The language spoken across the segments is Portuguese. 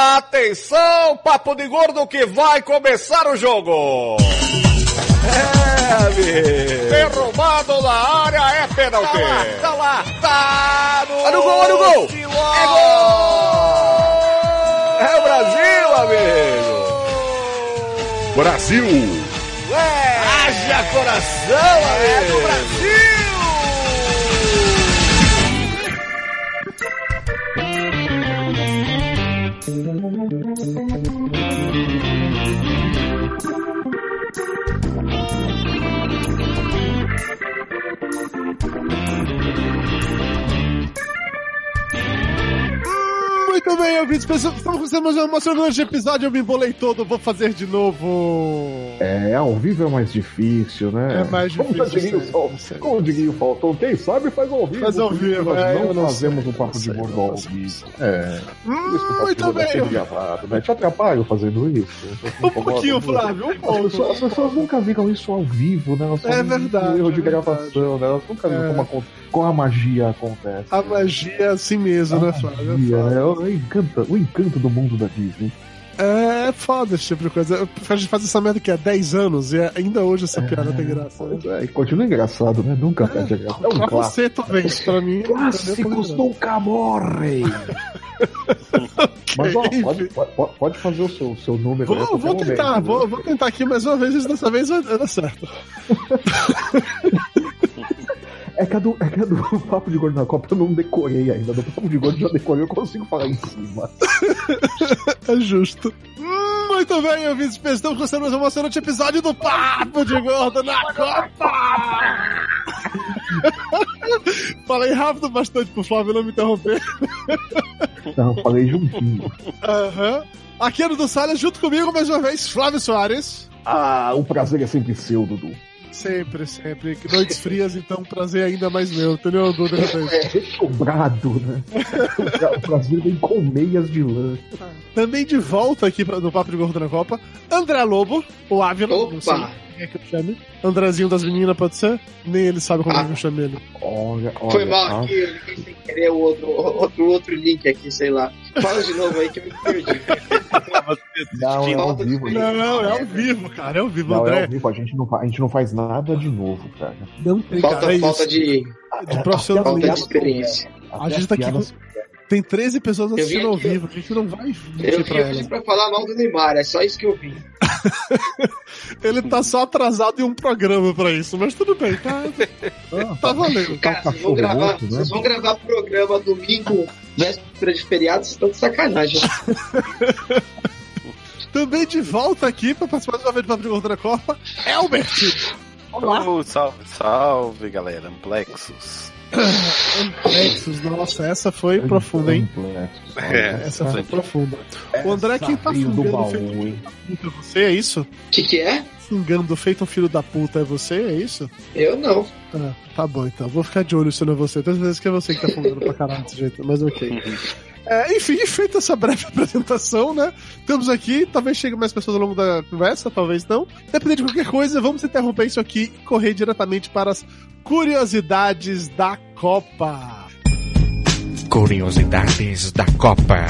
Atenção, papo de gordo que vai começar o jogo. É. Derrubado na área é pênalti. Tá lá, tá lá, tá no, olha o gol, olha o gol. É gol. É o Brasil, amigo. Brasil. É. Haja coração, amigo. É do Brasil. Thank you. Muito bem, ouvintes, pessoal, estamos começando mais um emocionante episódio, eu me embolei todo, vou fazer de novo. É, ao vivo é mais difícil, né? É mais Como difícil, sim, Como diria o Falcão, quem sabe faz ao vivo. Faz ao vivo, Nós é, eu não não fazemos sei, um papo de gordo ao vivo. É. Hum, muito de é bem. gravado, né? Te atrapalho fazendo isso? Um pouquinho, Flávio, um pouco. as pessoas nunca viram isso ao vivo, né? Elas É veem verdade, o erro de é gravação, né? Elas nunca viram É. como, acon- como a magia acontece. A magia é assim mesmo, né, Flávio? Magia, né? O, encanto, o encanto do mundo da Disney. É foda esse tipo de coisa. A gente faz essa merda que há 10 anos e ainda hoje essa piada tem graça. né? É, e continua engraçado, né? Nunca perde a graça. É um Pra clássico. você, talvez, pra mim. Clássicos nunca morrem. Mas ó, pode, pode, pode fazer o seu, seu número. a Vou, qualquer vou tentar, momento, vou, né? vou tentar aqui mais uma vez, dessa vez vai dar certo. É que, a do, é que a do Papo de Gordo na Copa eu não decorei ainda. Do Papo de Gordo já decorei, eu consigo falar em cima. É justo. Muito bem, eu vi estamos gostando mais um emocionante episódio do Papo de Gordo na Copa! Falei rápido bastante pro Flávio não me interromper. Não, falei juntinho. Aham. Aqui é o do Salles, junto comigo mais uma vez, Flávio Soares. Ah, o prazer é sempre seu, Dudu. Sempre, sempre. Noites frias, então prazer ainda mais meu, entendeu? De repente. É recobrado, né? O pra- o prazer vem com meias de lã. Também de volta aqui pra- no Papo de Gordo na Copa, André Lobo, o Ávila. Opa! Quem é que eu chame. Andrezinho das meninas, pode ser? Nem ele sabe como Ah. é que eu chamo ele. Olha, olha. Foi mal ah, aqui, eu liguei sem querer o outro, outro, outro link aqui, sei lá. Fala de novo aí que eu me perdi. Não, é ao vivo. Não, não, é ao vivo, cara, é ao vivo, Não, é André. ao vivo. A gente, não, a gente não faz nada de novo, cara. Não tem, Falta, cara, é falta de, de falta de profissionalismo. experiência. Até gente tá aqui piadas- Tem 13 pessoas assistindo ao vivo, a gente não vai Eu vim aqui pra falar mal do Neymar, é só isso que eu vim. Ele tá só atrasado em um programa pra isso, mas tudo bem, tá, Ah, tá valendo. Cara, vocês vão gravar, morto, né? vocês vão gravar programa domingo, véspera de feriado, vocês estão de sacanagem. Também de volta aqui pra participar mais uma vez do Papo de Gordura Copa, Elbert. Oh, salve, salve, galera. Amplexos. Amplexos, nossa, essa foi profunda, hein? É, Essa foi profunda. O André, quem tá fungando baú, feito puta é você, é isso? O que, que é? Fungando feito um filho da puta é você, é isso? Eu não. Ah, tá bom então. Vou ficar de olho se não é você. Todas as vezes que é você que tá fungando pra caralho desse jeito, mas ok. É, enfim, feita essa breve apresentação, né? Estamos aqui, talvez chegue mais pessoas ao longo da conversa, talvez não. Independente de qualquer coisa, vamos interromper isso aqui e correr diretamente para as curiosidades da Copa. Curiosidades da Copa.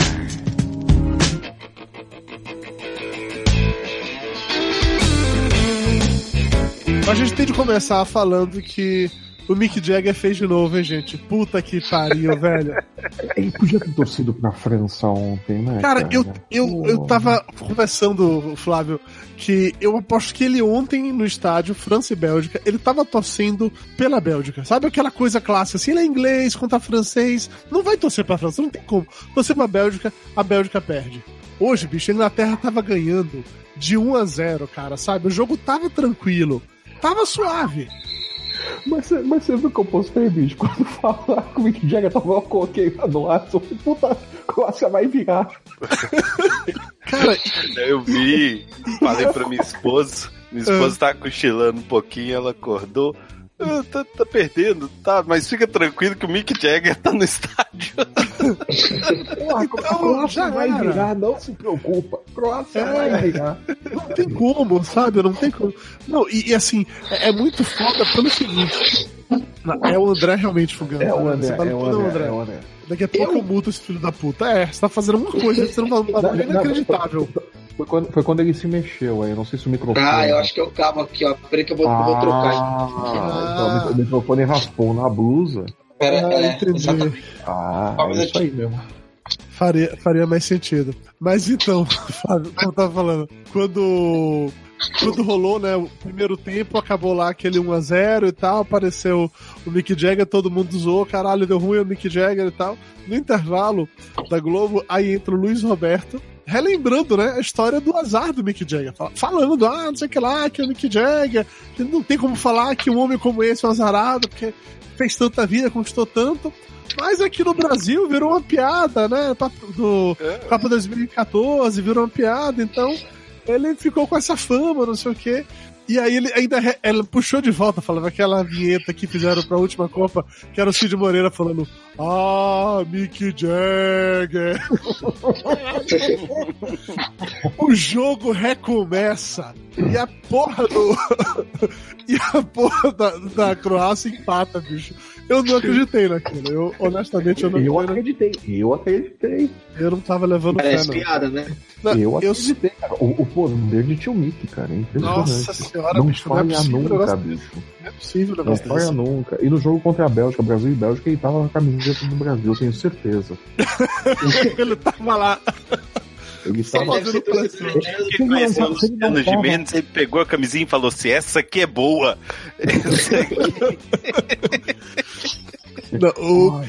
A gente tem de começar falando que o Mick Jagger fez de novo, hein, gente? Puta que pariu, velho. Ele podia ter torcido pra França ontem, né? Cara, eu, eu, eu tava conversando, Flávio, que eu aposto que ele ontem no estádio, França e Bélgica, ele tava torcendo pela Bélgica. Sabe aquela coisa clássica, assim, ele é inglês contra francês, não vai torcer pra França, não tem como. Torcer pra Bélgica, a Bélgica perde. Hoje, bicho, a Inglaterra tava ganhando de 1 a 0, cara, sabe? O jogo tava tranquilo, tava suave. Mas, você- mas você viu que eu postei, bicho? Quando falar que o Mick Jagger tava, eu coloquei lá no ar, eu falei, puta, Croácia vai virar. Cara, Eu vi, falei pra minha esposa. Minha esposa tá cochilando um pouquinho, ela acordou. "Ah, tá, tá perdendo, tá, mas fica tranquilo que o Mick Jagger tá no estádio. Porra, a Então, Croácia vai era. virar, não se preocupa. Croácia É. vai virar. Não tem como, sabe? Não tem como. Não, e, e assim, é, é muito foda pelo seguinte. É o André realmente fugando. É o? André, Você tá é o fundo, André, é o André. Daqui a pouco eu mudo esse filho da puta. É, você tá fazendo alguma coisa, você não tá bagulho inacreditável. Foi quando, foi quando ele se mexeu aí, não sei se o microfone. Ah, eu acho que é o cabo aqui, ó. Peraí que eu vou, eu vou trocar. Ah, então o microfone raspou na blusa. Pera, Ah, é, entendi. exatamente. Ah, é isso aí mesmo. Faria, faria mais sentido. Mas então, Fábio, como eu tava falando, quando, quando rolou, né, o primeiro tempo, acabou lá aquele 1x0 e tal, apareceu o Mick Jagger, todo mundo zoou, caralho, deu ruim o Mick Jagger e tal. No intervalo da Globo, aí entra o Luiz Roberto, relembrando, né, a história do azar do Mick Jagger. Fal- Falando, ah, não sei o que lá, que é o Mick Jagger, não tem como falar que um homem como esse é um azarado, porque fez tanta vida, conquistou tanto. Mas aqui no Brasil virou uma piada, né? Do Copa 2014 virou uma piada, então ele ficou com essa fama, não sei o quê. E aí ele ainda re- ela puxou de volta, falava aquela vinheta que fizeram pra última Copa, que era o Cid Moreira falando Ah, Mick Jagger. o jogo recomeça. E a porra do. e a porra da, da Croácia empata, bicho. Eu não acreditei naquilo. Eu, honestamente, eu não, Eu eu não, acreditei, eu acreditei. eu não tava levando fé, Parece não. piada, né? Não, Eu eu, acreditei, cara. O, o poder de tio Mickey, cara, é. Nossa senhora, não bicho, não é falha possível um nunca, negócio bicho. não é possível Não falha desse. nunca. E no jogo contra a Bélgica, Brasil e Bélgica, ele tava na camiseta do Brasil, tenho certeza. Ele tava lá. Ele Que Se ele conheceu de menos, ele pegou a camisinha e falou assim: essa aqui é boa. Essa aqui Não, o,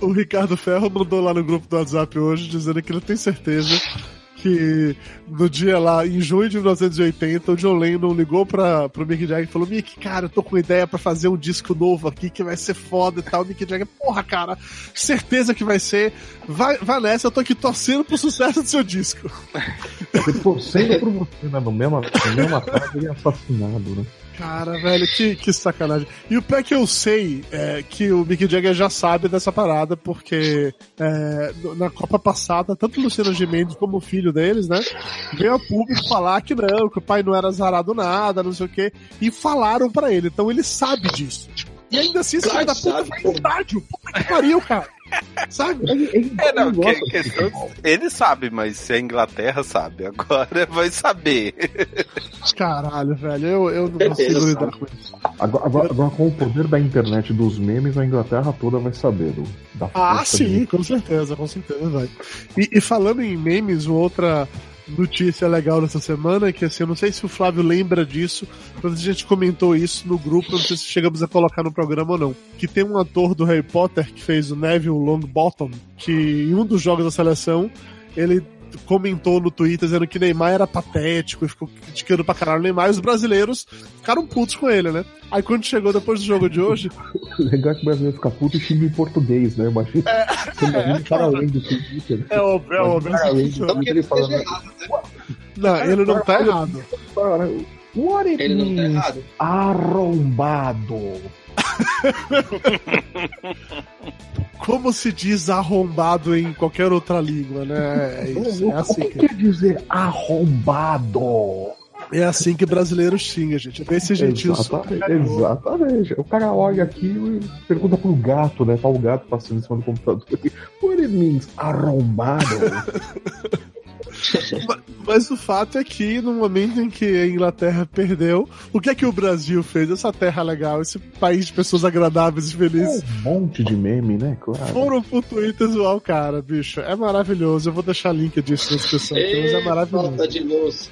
o Ricardo Ferro mandou lá no grupo do WhatsApp hoje dizendo que ele tem certeza que no dia lá, em junho de 1980, o John Lennon ligou pra, pro Mick Jagger e falou: Mick, cara, eu tô com ideia pra fazer um disco novo aqui que vai ser foda e tal. O Mick Jagger, porra, cara, certeza que vai ser. Vai, vai nessa, eu tô aqui torcendo pro sucesso do seu disco. Torcendo por você, né? No mesmo, no mesmo tarde ele é assassinado, né? Cara, velho, que, que sacanagem. E o pé que eu sei é que o Mick Jagger já sabe dessa parada, porque é, na Copa passada, tanto o Luciano Gimenez como o filho deles, né, veio a público falar que não, que o pai não era azarado nada, não sei o quê, e falaram pra ele. Então ele sabe disso. E ainda assim, esse filho Claro da puta vai estádio. Puta que pariu, cara. Sabe? Ele, ele, É, não, que, questão, ele sabe, mas se a Inglaterra sabe, agora vai saber. Caralho, velho, eu, eu não consigo lidar com isso. Agora, agora, agora, com o poder da internet dos memes, a Inglaterra toda vai saber do, da Ah, sim, de- com certeza, com certeza vai. E, e falando em memes, outra notícia legal dessa semana que assim, eu não sei se o Flávio lembra disso, mas a gente comentou isso no grupo, não sei se chegamos a colocar no programa ou não. Que tem um ator do Harry Potter que fez o Neville Longbottom, que em um dos jogos da seleção, ele comentou no Twitter dizendo que Neymar era patético e ficou criticando pra caralho o Neymar e os brasileiros ficaram putos com ele, né? Aí quando chegou depois do jogo de hoje, O legal é que o brasileiro fica puto e xinga em português, né? Imagina. Você imagina o cara além do Twitter. é óbvio, é óbvio. Imagina o cara além do Não que ele falando. esteja errado, né? Não, ele não tá errado. "Cara, What it Ele não tá means errado. arrombado. Como se diz arrombado em qualquer outra língua, né? É isso. É o assim que que, quer dizer arrombado? é assim que brasileiro xinga, gente. É desse jeitinho. Exatamente, exatamente. O cara olha aquilo e pergunta pro gato, né? Tá o gato passando em cima do computador. What it means arrombado? Mas o fato é que no momento em que a Inglaterra perdeu, o que é que o Brasil fez? Essa terra legal, esse país de pessoas agradáveis e felizes. um monte de meme, né? Claro. Foram pro Twitter zoar o cara, bicho. É maravilhoso. Eu vou deixar link disso na descrição, mas é Ê, maravilhoso. falta de luz.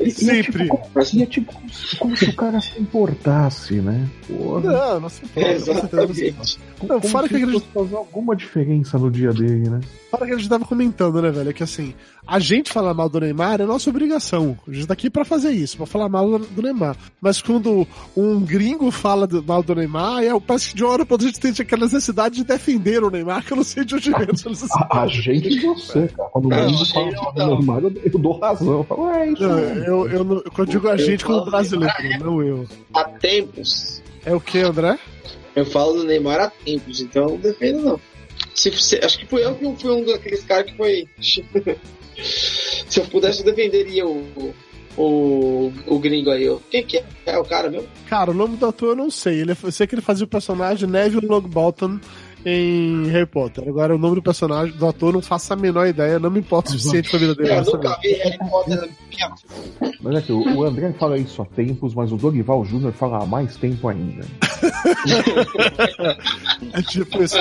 E- e é Sempre. tipo como- é tipo como se, o cara se importasse, né? Porra. Não, não se importa, com certeza não fora que acredito- fosse fazer alguma diferença no dia dele, né? Para que a gente tava comentando, né, velho? É que assim, a gente falar mal do Neymar é nossa obrigação. A gente tá aqui pra fazer isso, pra falar mal do Neymar. Mas quando um gringo fala do- mal do Neymar, é, parece que de uma hora pra outra a gente tem aquela necessidade de defender o Neymar, que eu não sei de onde vem essa necessidade. A, a gente e você, cara. Quando o aí fala não. eu, eu dou razão. Eu falo, é isso. Não, eu, eu, eu digo a gente como brasileiro, não eu. Há tempos. É o que, André? Eu falo do Neymar há tempos, então eu não defendo não. Se, se- acho que fui eu que fui um daqueles caras que foi. se eu pudesse, eu defenderia o, o, o gringo aí. ó. Quem que é? É o cara mesmo? Cara, o nome do ator eu não sei. Ele, eu sei que ele fazia o personagem Neville Longbottom em Harry Potter. Agora, o nome do personagem, do ator, não faço a menor ideia. Não me importa o suficiente pra vida dele. Eu nunca vi Harry Potter. Mas é que o, o André fala isso há tempos, mas o Dorival Júnior fala há mais tempo ainda. É tipo isso.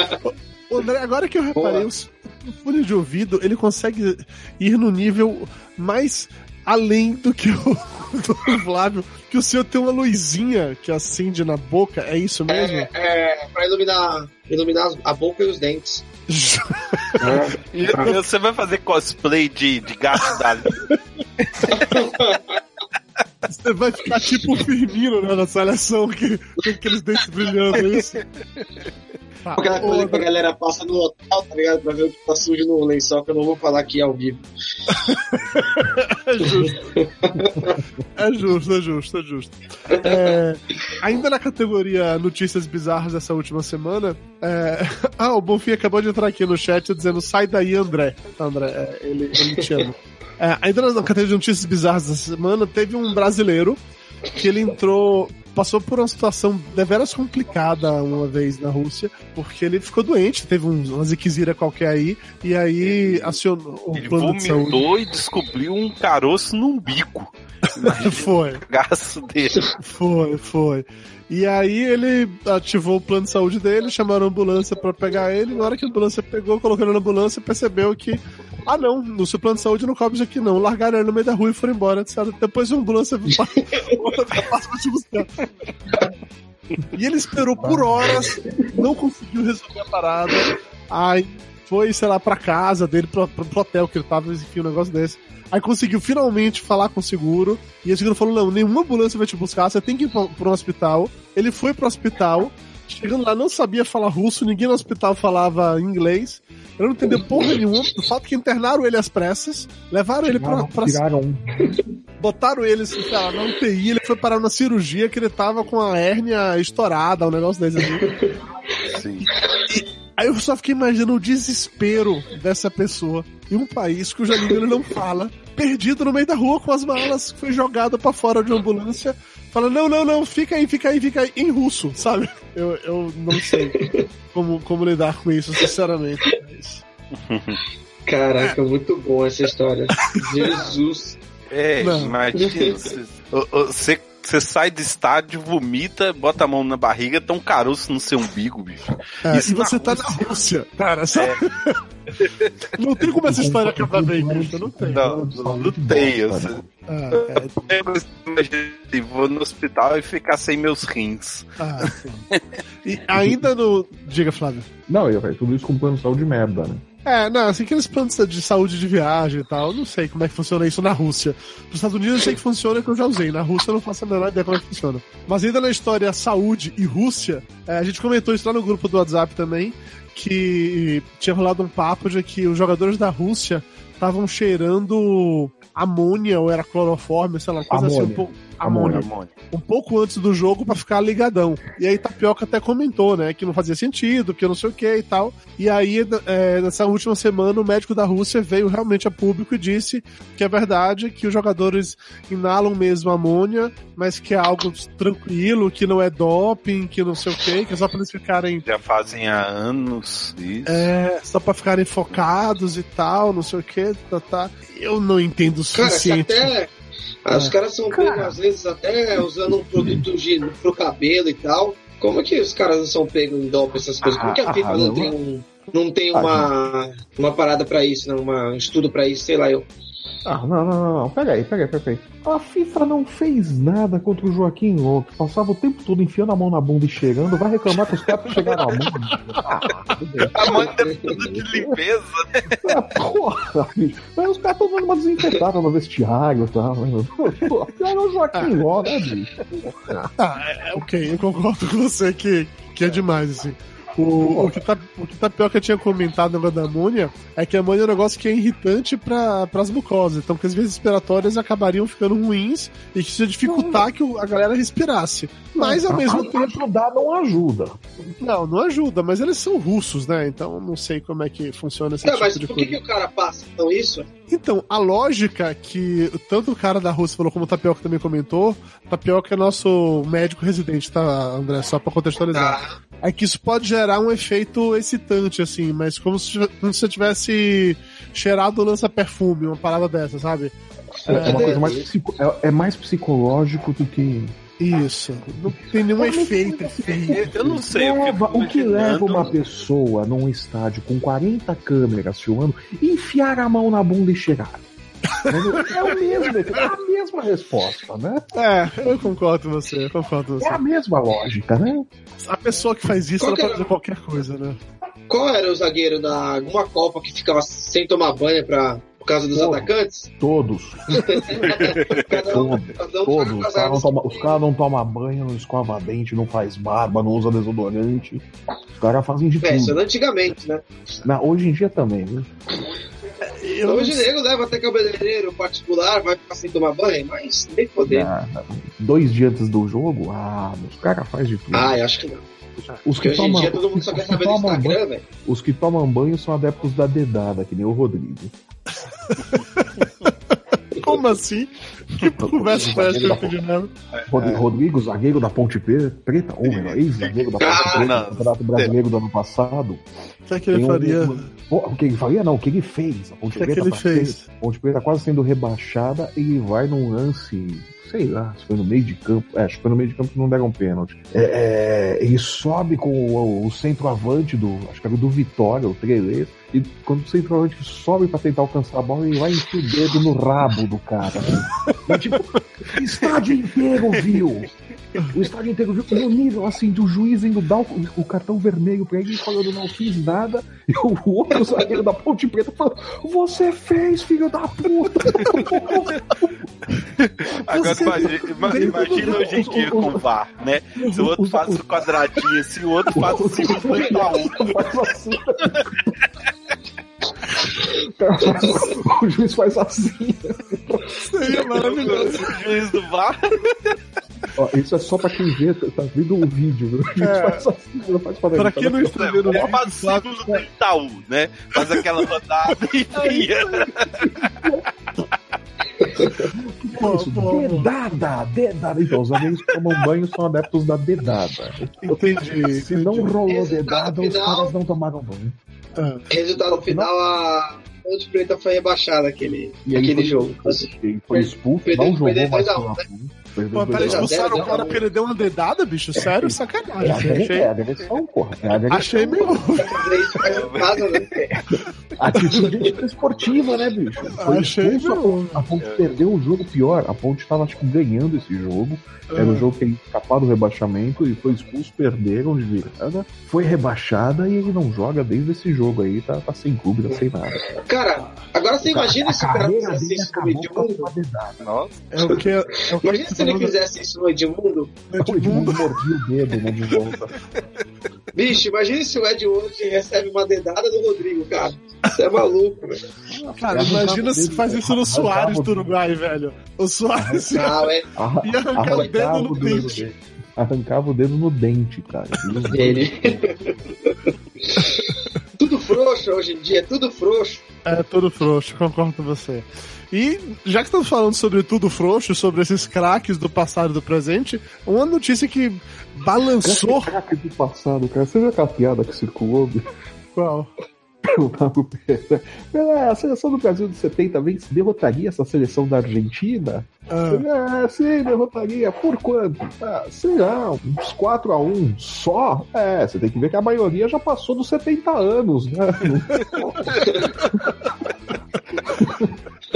Ô, André, agora que eu reparei, o s- o fone de ouvido, ele consegue ir no nível mais além do que o do Flávio, que o seu tem uma luzinha que acende na boca, é isso mesmo? É, é pra iluminar, iluminar a boca e os dentes. E você vai fazer cosplay de, de gato da Você vai ficar tipo o Firmino né, na seleção, que, com aqueles dentes brilhando, é isso? Tá, Aquela ô, coisa que a galera passa no hotel, tá ligado? Pra ver o que tá sujo no lençol, que eu não vou falar aqui ao vivo. É justo. É justo, é justo, é justo. É, ainda na categoria notícias bizarras dessa última semana, é, ah, o Bonfim acabou de entrar aqui no chat dizendo sai daí, André. André, é, ele, ele te ama. É, ainda na categoria de notícias bizarras dessa semana, teve um brasileiro que ele entrou, passou por uma situação deveras complicada uma vez na Rússia, porque ele ficou doente, teve um, uma ziquezira qualquer aí, e aí acionou o Ele plano de saúde. vomitou e descobriu um caroço no umbigo. Foi. Gasto dele. Foi, foi. E aí ele ativou o plano de saúde dele, chamaram a ambulância pra pegar ele. Na hora que a ambulância pegou, colocou ele na ambulância, percebeu que. Ah, não, no seu plano de saúde não cobre isso aqui, não. Largaram ele no meio da rua e foram embora, etc. Depois a ambulância passa te buscar. E ele esperou por horas, não conseguiu resolver a parada. Aí foi, sei lá, pra casa dele, pro, pro, pro hotel que ele tava, enfim, um negócio desse. Aí conseguiu finalmente falar com o seguro. E o seguro falou: não, nenhuma ambulância vai te buscar, você tem que ir pra, pra um hospital. Ele foi pro hospital. Chegando lá, não sabia falar russo, ninguém no hospital falava inglês. Eu não entendeu porra nenhuma. O fato que internaram ele às pressas, levaram ele pra, Tiraram, pra tiraram um. botaram ele assim, sei lá, na UTI, ele foi parar na cirurgia que ele tava com a hérnia estourada, um negócio desse assim. Sim. Aí eu só fiquei imaginando o desespero dessa pessoa em um país cuja língua ele não fala, perdido no meio da rua com as malas, foi jogado pra fora de uma ambulância, falando, não, não, não, fica aí, fica aí, fica aí, em russo, sabe? Eu, eu não sei como, como lidar com isso, sinceramente. Mas... Caraca, muito bom essa história. Jesus. É, imagina. Você, você, você sai do estádio, vomita, bota a mão na barriga, tá um caroço no seu umbigo, bicho. É, Isso e você tá na Rússia, cara, sabe? Não tem como essa história acabar bem, bicho, não tem. Não, não, não tem. Eu, Ah, é, eu assim, vou no hospital e ficar sem meus rins. ah, sim. E ainda no. Diga, Flávio. Não, eu, tudo isso com plano de saúde merda, né? É, não, assim, aqueles planos de saúde de viagem e tal, não sei como é que funciona isso na Rússia. Nos Estados Unidos eu sei que funciona, que eu já usei. Na Rússia eu não faço a menor ideia como é que funciona. Mas ainda na história saúde e Rússia, é, a gente comentou isso lá no grupo do WhatsApp também, que tinha rolado um papo de que os jogadores da Rússia estavam cheirando amônia ou era cloroforme, sei lá, coisa assim, um Amônia. pouco. Amônia. Amônia. um pouco antes do jogo pra ficar ligadão. E aí Tapioca até comentou, né, que não fazia sentido, que não sei o que e tal. E aí, é, nessa última semana, o médico da Rússia veio realmente a público e disse que é verdade que os jogadores inalam mesmo amônia, mas que é algo tranquilo, que não é doping, que não sei o que, que é só pra eles ficarem. Já fazem há anos isso. É, só pra ficarem focados e tal, não sei o que, tá, tá. Eu não entendo o Cara, se suficiente. até. Ah, Os caras são pegos, às vezes, até usando um produto de, pro cabelo e tal. Como é que os caras não são pegos em doping, essas coisas? Como que a Ah, FIFA ah, não não. tem um. Não tem uma, uma parada pra isso, né? Uma, um estudo pra isso, sei lá, eu. Ah, não, não, não, não. Pega aí, pega aí, pega aí. A FIFA não fez nada contra o Joaquim que passava o tempo todo enfiando a mão na bunda e cheirando. Vai reclamar que os caras chegaram à mão. Ah, tudo bem. A mãe é tudo de limpeza. É, porra, bicho. Mas os caras estão dando uma desinfetada no vestiário e tal. né? Pô, pior é o Joaquim Ló, né, bicho? Ah, é, é, ok, eu concordo com você que, que é demais, assim. O, o, que tá, o que Tapioca tinha comentado no negócio da amônia é que a amônia é um negócio que é irritante para as mucosas. Então, que as vias respiratórias acabariam ficando ruins e que isso ia dificultar que a galera respirasse. Mas ao mesmo tempo. Ajudar não ajuda. Não, não ajuda, mas eles são russos, né? Então não sei como é que funciona esse Não, tipo mas de por coisa. que, que o cara passa então isso? Então, a lógica que tanto o cara da Rússia falou como o Tapioca também comentou, Tapioca é nosso médico residente, tá, André? Só pra contextualizar. Ah, É que isso pode gerar um efeito excitante, assim, mas como se, como se você tivesse cheirado lança-perfume, uma parada dessa, sabe? É, é uma coisa mais psico- é, é mais psicológico do que. Isso. Não tem nenhum efeito. Eu não sei, eu o que leva uma pessoa num estádio com 40 câmeras filmando enfiar a mão na bunda e cheirar? É o mesmo, é a mesma resposta, né? É, eu concordo com você, eu concordo com É você. a mesma lógica, né? A pessoa que faz isso, Qual ela pode fazer qualquer coisa, né? Qual era o zagueiro da alguma Copa que ficava sem tomar banho pra, por causa dos Pô. atacantes? Todos, Cada um, todos, cada um todos. Os as caras não armas. tomam não banho, não escova dente, não faz barba, não usa desodorante. Os caras fazem de É, isso tudo. era antigamente, né? Na- hoje em dia também, viu? Eu Hoje não nego leva até cabeleireiro particular, vai ficar sem tomar banho, mas nem poder. Na- dois dias antes do jogo, ah, os caras fazem de tudo. Ah, eu acho que não. os, que tomam, dia todo mundo os só que quer saber do tomam banho, os que tomam banho são adeptos da dedada, que nem o Rodrigo. Como assim? Que conversa foi essa que eu pedi mesmo? Rod- Rodrigo, zagueiro da Ponte Pre- Preta, ou melhor, ex-zagueiro da Ponte Preta, no Campeonato Brasileiro do ano passado. O que é que ele faria? O que ele faria? Não, o que ele fez. A Ponte O que é que Preta ele tá fez? Ponte Preta tá quase sendo rebaixada e ele vai num lance, sei lá, se foi no meio de campo. É, acho que foi no meio de campo que não deram um pênalti. É, é, ele sobe com o, o centroavante do, acho que era do Vitória, o Trelê, e quando o centroavante sobe pra tentar alcançar a bola, ele vai enfiar o dedo no rabo do cara. Mas, tipo, o estádio inteiro viu. O estádio inteiro viu no nível assim do juiz indo dar o, o cartão vermelho pra ele falando não fiz nada. E o outro zagueiro da Ponte Preta falando: Você fez, filho da puta! Agora Você- imagina, ima- imagina hoje em dia com o VAR, né? Se o outro faz o quadradinho assim, o outro faz o um. Faz assim. o juiz faz assim. Seria maravilhoso. O juiz do VAR. Ó, isso é só pra quem vê, tá vendo o vídeo. viu? É. faz assim, não faz pra Pra quem não está vendo o vídeo, o símbolo do Itaú, né? Faz aquela rodada e enfia. Pô, Isso, pô, pô. dedada, dedada. Então, os zagueiros que tomam banho são adeptos da dedada. Entendi. Se não rolou Resultado dedada, os final. caras não tomaram banho. Ah, Resultado final, a Ponte Preta foi rebaixada aquele, aquele foi- jogo. Ele foi expulso, Perdeu- não jogou mais dois a um, pela né? Pô, peraí, a expulsaram o cara porque ele deu uma dedada, bicho? Sério? Sacanagem. É, Achei, é agressão, porra. É agressão. achei meio. Atitude esportiva, né, bicho? Foi Achei expulso, meio. A Ponte perdeu o jogo pior. A Ponte tava, acho que, ganhando esse jogo. Era um jogo que ia escapar do rebaixamento e foi expulso, perderam de virada. Foi rebaixada e ele não joga desde esse jogo aí. Tá, tá sem clube, tá sem nada. Cara, agora você imagina se o cara a. Nossa. É o que. É o que Imagina ele fizesse isso no Edmundo. O Edmundo mordia o dedo, né, de volta. Bicho, imagina se o Ed hoje recebe uma dedada do Rodrigo, cara. Você é maluco, velho. Cara, imagina se faz isso no Soares do Uruguai, velho. O Soares ia Ah, é. Arra- arrancar o dedo no dente. Arrancava o dedo no dente, cara. Ele. tudo frouxo hoje em dia, tudo frouxo. É tudo frouxo, concordo com você. E já que estamos falando sobre tudo frouxo, sobre esses craques do passado e do presente, uma notícia que balançou. Caraca, do passado, cara. Você viu aquela piada que circulou? Qual? Perguntar pro Pedro. "É, A seleção do Brasil de 70 vem derrotaria essa seleção da Argentina? Ah, É, sim, derrotaria. Por quanto? Ah, sei lá, uns 4x1 só? É, você tem que ver que a maioria já passou dos 70 anos, né?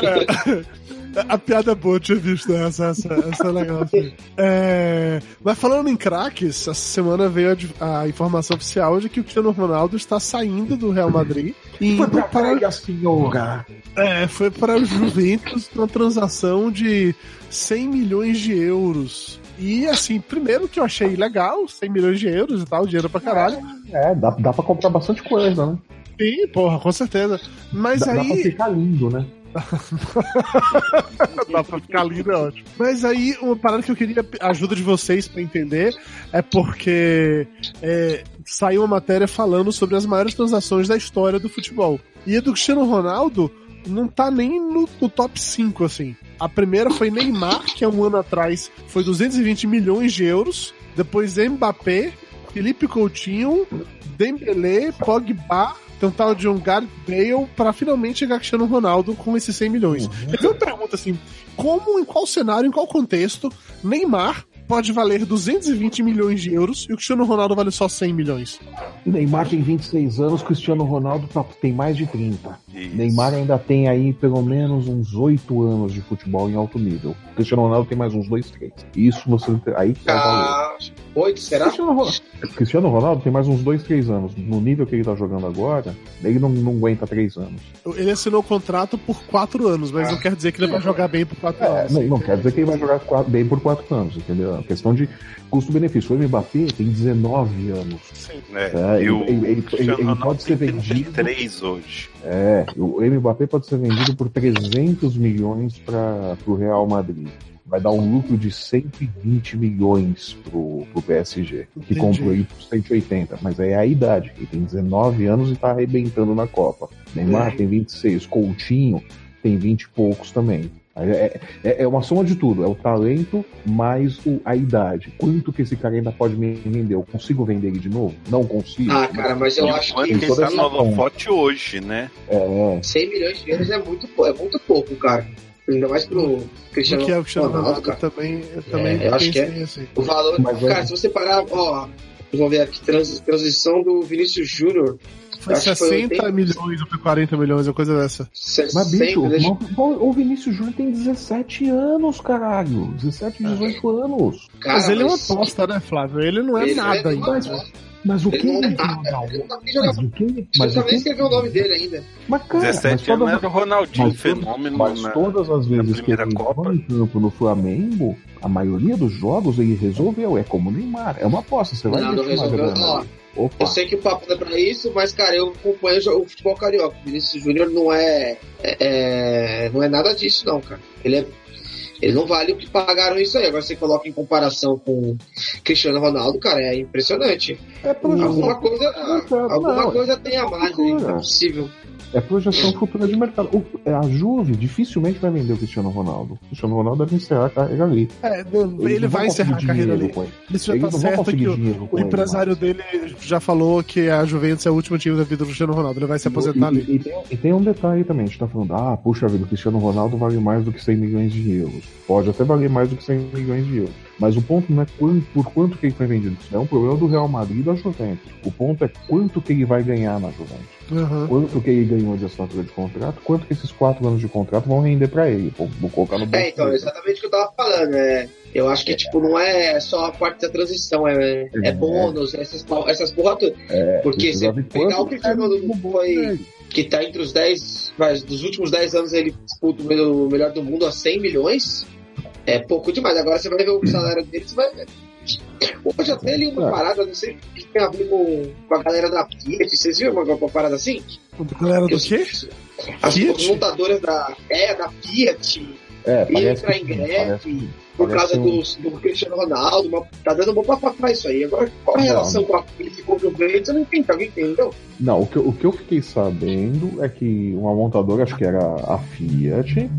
a piada é boa, eu tinha visto essa, essa, essa é legal. assim. É, mas falando em craques, essa semana veio a, a informação oficial de que o Cristiano Ronaldo está saindo do Real Madrid e Foi pra para, senhora. é, foi para o Juventus numa transação de 100 milhões de euros. E assim, primeiro que eu achei legal, 100 milhões de euros e tal, dinheiro pra caralho. É, dá, dá pra comprar bastante coisa, né? Sim, porra, com certeza. Mas dá, aí. Dá pra ficar lindo, né? Dá pra ficar lindo, é ótimo. Mas aí, uma parada que eu queria a ajuda de vocês para entender é porque é, saiu uma matéria falando sobre as maiores transações da história do futebol. E a do Cristiano Ronaldo não tá nem no, no, top 5, assim. A primeira foi Neymar, que há um ano atrás foi 220 milhões de euros. Depois Mbappé, Felipe Coutinho, Dembélé, Pogba, tentar de um Gareth Bale para finalmente chegar Cristiano Ronaldo com esses 100 milhões. Uhum. Eu pergunta assim, como, em qual cenário, em qual contexto, Neymar pode valer 220 milhões de euros e o Cristiano Ronaldo vale só 100 milhões. Neymar tem 26 anos, Cristiano Ronaldo tem mais de 30. Isso. Neymar ainda tem aí pelo menos uns 8 anos de futebol em alto nível. Cristiano Ronaldo tem mais uns 2, 3. Isso você aí tá ah, 8, será? Cristiano Ronaldo, Cristiano Ronaldo tem mais uns 2, 3 anos. No nível que ele tá jogando agora, ele não, não aguenta 3 anos. Ele assinou o contrato por 4 anos, mas ah. não quer dizer que ele vai jogar bem por 4 é, anos. Não, não, quer dizer que ele vai jogar bem por 4 anos, entendeu? A questão de custo-benefício. O Mbappé tem 19 anos. Sim, é. é ele, ele, ele, ele pode ser vendido. 33 hoje. É, o Mbappé pode ser vendido por 300 milhões para o Real Madrid. Vai dar um lucro de 120 milhões pro, pro PSG, que Entendi. comprou ele por 180. Mas aí é a idade, ele tem 19 anos e tá arrebentando na Copa. Neymar é. tem 26, Coutinho tem 20 e poucos também. É, é, é, uma soma de tudo, é o talento mais o, a idade. Quanto que esse cara ainda pode me vender? Eu consigo vender ele de novo? Não consigo. Ah, cara, mas eu acho que. Ele está no holofote hoje, né? É. 100 milhões de euros é muito, é muito pouco, cara. Ainda mais pro Cristiano, que é o Cristiano Ronaldo, Ronaldo cara. também, eu também é, eu acho que é. Assim. O valor, mas cara, é. se você parar, ó, vamos ver aqui, trans, transição do Vinícius Júnior foi 60 foi milhões ou foi 40 milhões, uma coisa dessa. 60, Mas, bicho, deixa... o Vinícius Júnior tem 17 anos, caralho. 17, 18 ah. anos. Cara, mas ele mas... é uma aposta, né, Flávio? Ele não é ele nada é ainda. Mas, mas o que é Ronaldo? Mas o que? Mas o que? escreveu o nome dele ainda. Mas, cara, 17 anos era o Ronaldinho, mas, fenômeno. Mas na, todas as vezes que ele Copa. em campo no Flamengo, a maioria dos jogos ele resolveu. É como o Neymar. É uma aposta. Você vai não, não resolveu. Ó, Opa. Eu sei que o papo não é pra isso, mas, cara, eu acompanho o futebol carioca. O Vinícius Júnior não é, é, é, não é nada disso, não, cara. Ele é. Ele não vale o que pagaram isso aí. Agora você coloca em comparação com Cristiano Ronaldo, cara, é impressionante. É alguma coisa, alguma não, coisa tem a mais, né? Não é possível. É projeção futura de mercado. É, a Juve dificilmente vai vender o Cristiano Ronaldo. O Cristiano Ronaldo deve encerrar a carreira ali. É, ele, ele vai encerrar a carreira ali. Isso já tá certo que o, o empresário dele já falou que a Juventus é o último time da vida do Cristiano Ronaldo. Ele vai se aposentar e, ali. E, e, tem, e, tem, um detalhe também. A gente tá falando, ah, puxa vida, o Cristiano Ronaldo vale mais do que 100 milhões de euros. Pode até valer mais do que 100 milhões de euros. Mas o ponto não é quanto, por quanto que ele foi vendido. Isso é um problema do Real Madrid e da Juventus. O ponto é quanto que ele vai ganhar na Juventus. Uhum. Quanto que ele ganhou de assinatura de contrato, quanto que esses quatro anos de contrato vão render para ele. Vou, vou, colocar no É, então, exatamente o que eu tava falando. É, eu acho que, tipo, não é só a parte da transição, é, é, é bônus, essas, essas porra toda. É, Porque se pegar o Cristiano do foi que tá entre os 10, dos últimos 10 anos ele disputa o melhor do mundo a 100 milhões, é pouco demais. Agora você vai ver o salário dele, você vai. Hoje até ali uma é. parada, não sei que tem a ver com, com a galera da Fiat. Vocês viram uma, uma parada assim? A galera do quê? As Fiat? montadoras da, é, da Fiat. É, entra em greve por causa um... do, do Cristiano Ronaldo. Uma, tá dando bom pra isso aí. Agora, qual a relação não. com a Fiat e com o Juventus? Eu não entendi. Alguém entendeu? Não, o que, o que eu fiquei sabendo é que uma montadora, acho que era a Fiat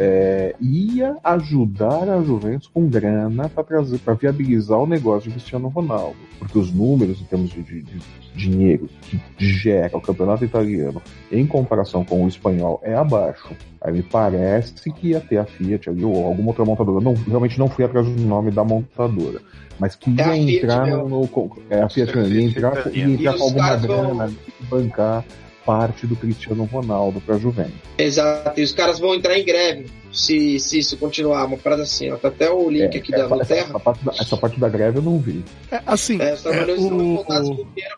é, ia ajudar a Juventus com grana para viabilizar o negócio de Cristiano Ronaldo, porque os números em termos de, de, de dinheiro que gera o campeonato italiano em comparação com o espanhol é abaixo. Aí me parece que ia ter a Fiat ali ou alguma outra montadora. Não, realmente não fui atrás do nome da montadora, mas que ia é entrar no, no, é a Fiat, ia entrar, ia entrar com alguma grana, bancar parte do Cristiano Ronaldo para a Juventus. Exato, e os caras vão entrar em greve se, se isso continuar, uma parada assim, ó, tá até o link é, aqui da essa, Terra. Essa parte da, essa parte da greve eu não vi. É, assim, é, só é, o, o,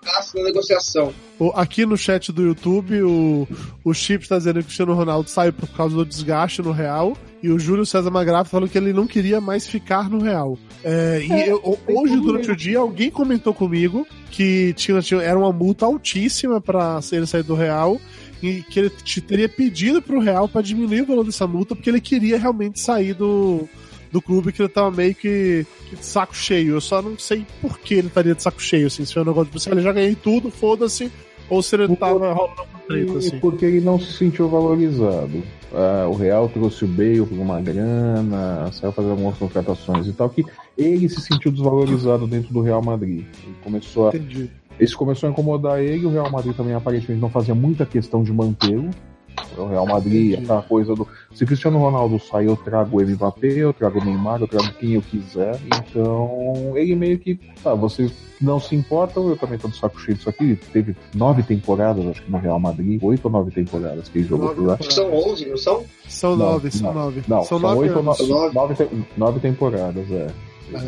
gasto na negociação. O, aqui no chat do YouTube, o, o Chip está dizendo que o Cristiano Ronaldo sai por causa do desgaste no Real e o Júlio César Magraf falou que ele não queria mais ficar no Real. É, e é, eu, hoje, durante o dia, alguém comentou comigo que tinha, tinha, era uma multa altíssima para ele sair do Real e que ele teria pedido pro Real para diminuir o valor dessa multa porque ele queria realmente sair do, do clube que ele tava meio que, que, de saco cheio. Eu só não sei por que ele estaria de saco cheio, assim, se foi um negócio de tipo, ele já ganhei tudo, foda-se, ou se ele tava rolando uma treta, assim. Porque ele não se sentiu valorizado. Ah, o Real trouxe o Bale por uma grana, saiu fazer algumas contratações e tal, que ele se sentiu desvalorizado dentro do Real Madrid. Ele começou a. Entendi. Isso começou a incomodar ele, o Real Madrid também aparentemente não fazia muita questão de mantê-lo. O Real Madrid, aquela coisa do. Se Cristiano Ronaldo sair, eu trago o Mbappé, eu trago o Neymar, eu trago quem eu quiser. Então, ele meio que. Tá, vocês não se importam, eu também tô do saco cheio disso aqui. Teve nove temporadas, acho que no Real Madrid. Oito ou nove temporadas que ele jogou por lá. São onze, não são? São nove, são nove. Não, são, são oito ou nove, nove, nove temporadas, é.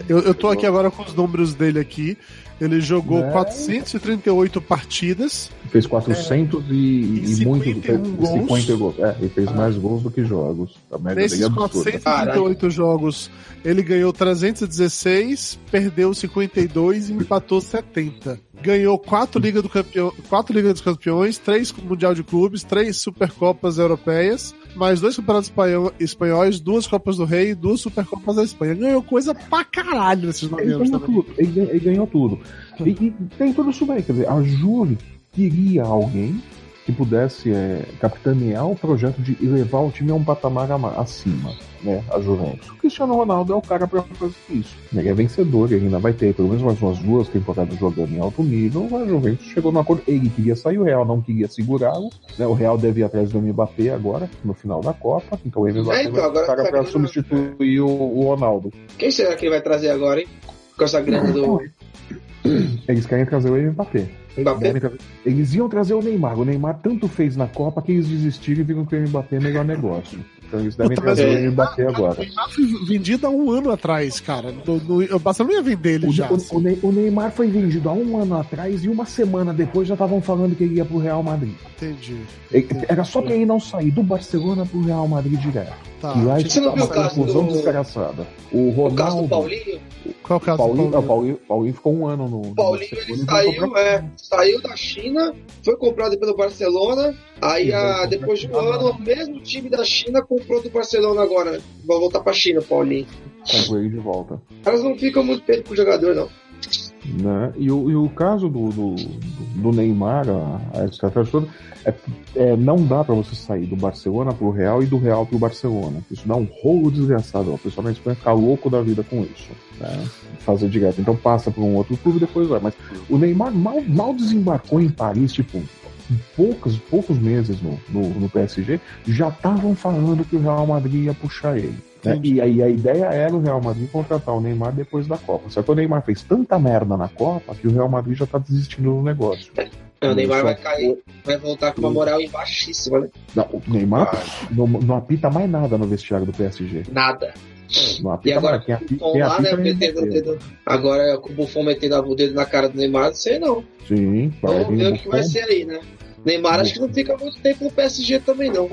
Eu, eu tô aqui agora com os números dele aqui. Ele jogou é. 438 partidas. Fez 400 é. e, e, muito. Gols. 50 gols. É, ele fez ah. mais gols do que jogos. A média Nesses 438 jogos, ele ganhou 316, perdeu 52 e empatou 70. Ganhou quatro Liga do Campeão, quatro Liga dos Campeões, três Mundial de Clubes, três Supercopas Europeias, mais dois campeonatos espanhóis, duas Copas do Rei, duas Supercopas da Espanha. Ganhou coisa pra caralho nesses nove anos. Ganhou tudo, ele, ele, ganhou tudo. E, e, tem tudo isso bem, quer dizer, a Juve queria alguém que pudesse é, capitanear o projeto de levar o time a um patamar acima, né, a Juventus. O Cristiano Ronaldo é o cara para fazer isso. Ele é vencedor, ele ainda vai ter pelo menos mais umas duas temporadas jogando em alto nível. A Juventus chegou no acordo, ele queria sair, o Real não queria segurá-lo. Né, o Real deve ir atrás do Mbappé agora, no final da Copa. Então ele vai é, então, o cara para substituir o, o Ronaldo. Quem será que ele vai trazer agora, hein? Com essa grana do. Eles querem trazer o Mbappé. Mbappé? Eles iam trazer o Neymar. O Neymar tanto fez na Copa que eles desistiram e viram que o Mbappé é o melhor negócio. Então eles devem Puta, trazer é, o Mbappé agora. O Neymar foi vendido há um ano atrás, cara. O Barcelona ia vender ele o, já. O, assim. o, Neymar foi vendido há um ano atrás e uma semana depois já estavam falando que ele ia pro Real Madrid. Entendi. Entendi. Era só pra ele não sair do Barcelona pro Real Madrid direto. Tá. E Você não viu o caso do... desgraçada. O Ronaldo... O caso do Paulinho? Qual é o caso Paulinho, do Paulinho? Paulinho, Paulinho ficou um ano no... Paulinho, ele saiu, é, saiu da China, foi comprado pelo Barcelona, aí a, depois de um ano, o mesmo time da China comprou do Barcelona agora. Vai voltar pra China, Paulinho. Comprou ele de volta. Elas não ficam muito perto pro jogador, não. Né? E, o, e o caso do, do, do Neymar, a, a estratégia toda, é, é, não dá para você sair do Barcelona pro Real e do Real pro Barcelona. Isso dá um rolo desgraçado. O pessoal na Espanha fica louco da vida com isso. Né? Fazer direto. Então passa para um outro clube e depois vai. Mas o Neymar mal, mal desembarcou em Paris, tipo, poucos, poucos meses no, no, no PSG, já estavam falando que o Real Madrid ia puxar ele. Né? E aí a ideia era o Real Madrid contratar o Neymar depois da Copa. Só que o Neymar fez tanta merda na Copa que o Real Madrid já tá desistindo do negócio. É, o Neymar vai cair, vai voltar com uma moral baixíssima, né? Não, o Neymar ah. não, não apita mais nada no vestiário do PSG. Nada. e agora com o Buffon lá, né, metendo o dedo. Agora com o Buffon metendo o dedo na cara do Neymar, não sei não. Sim, Vamos ver o que vai ser aí, né? Neymar acho que não fica muito tempo no PSG também, não.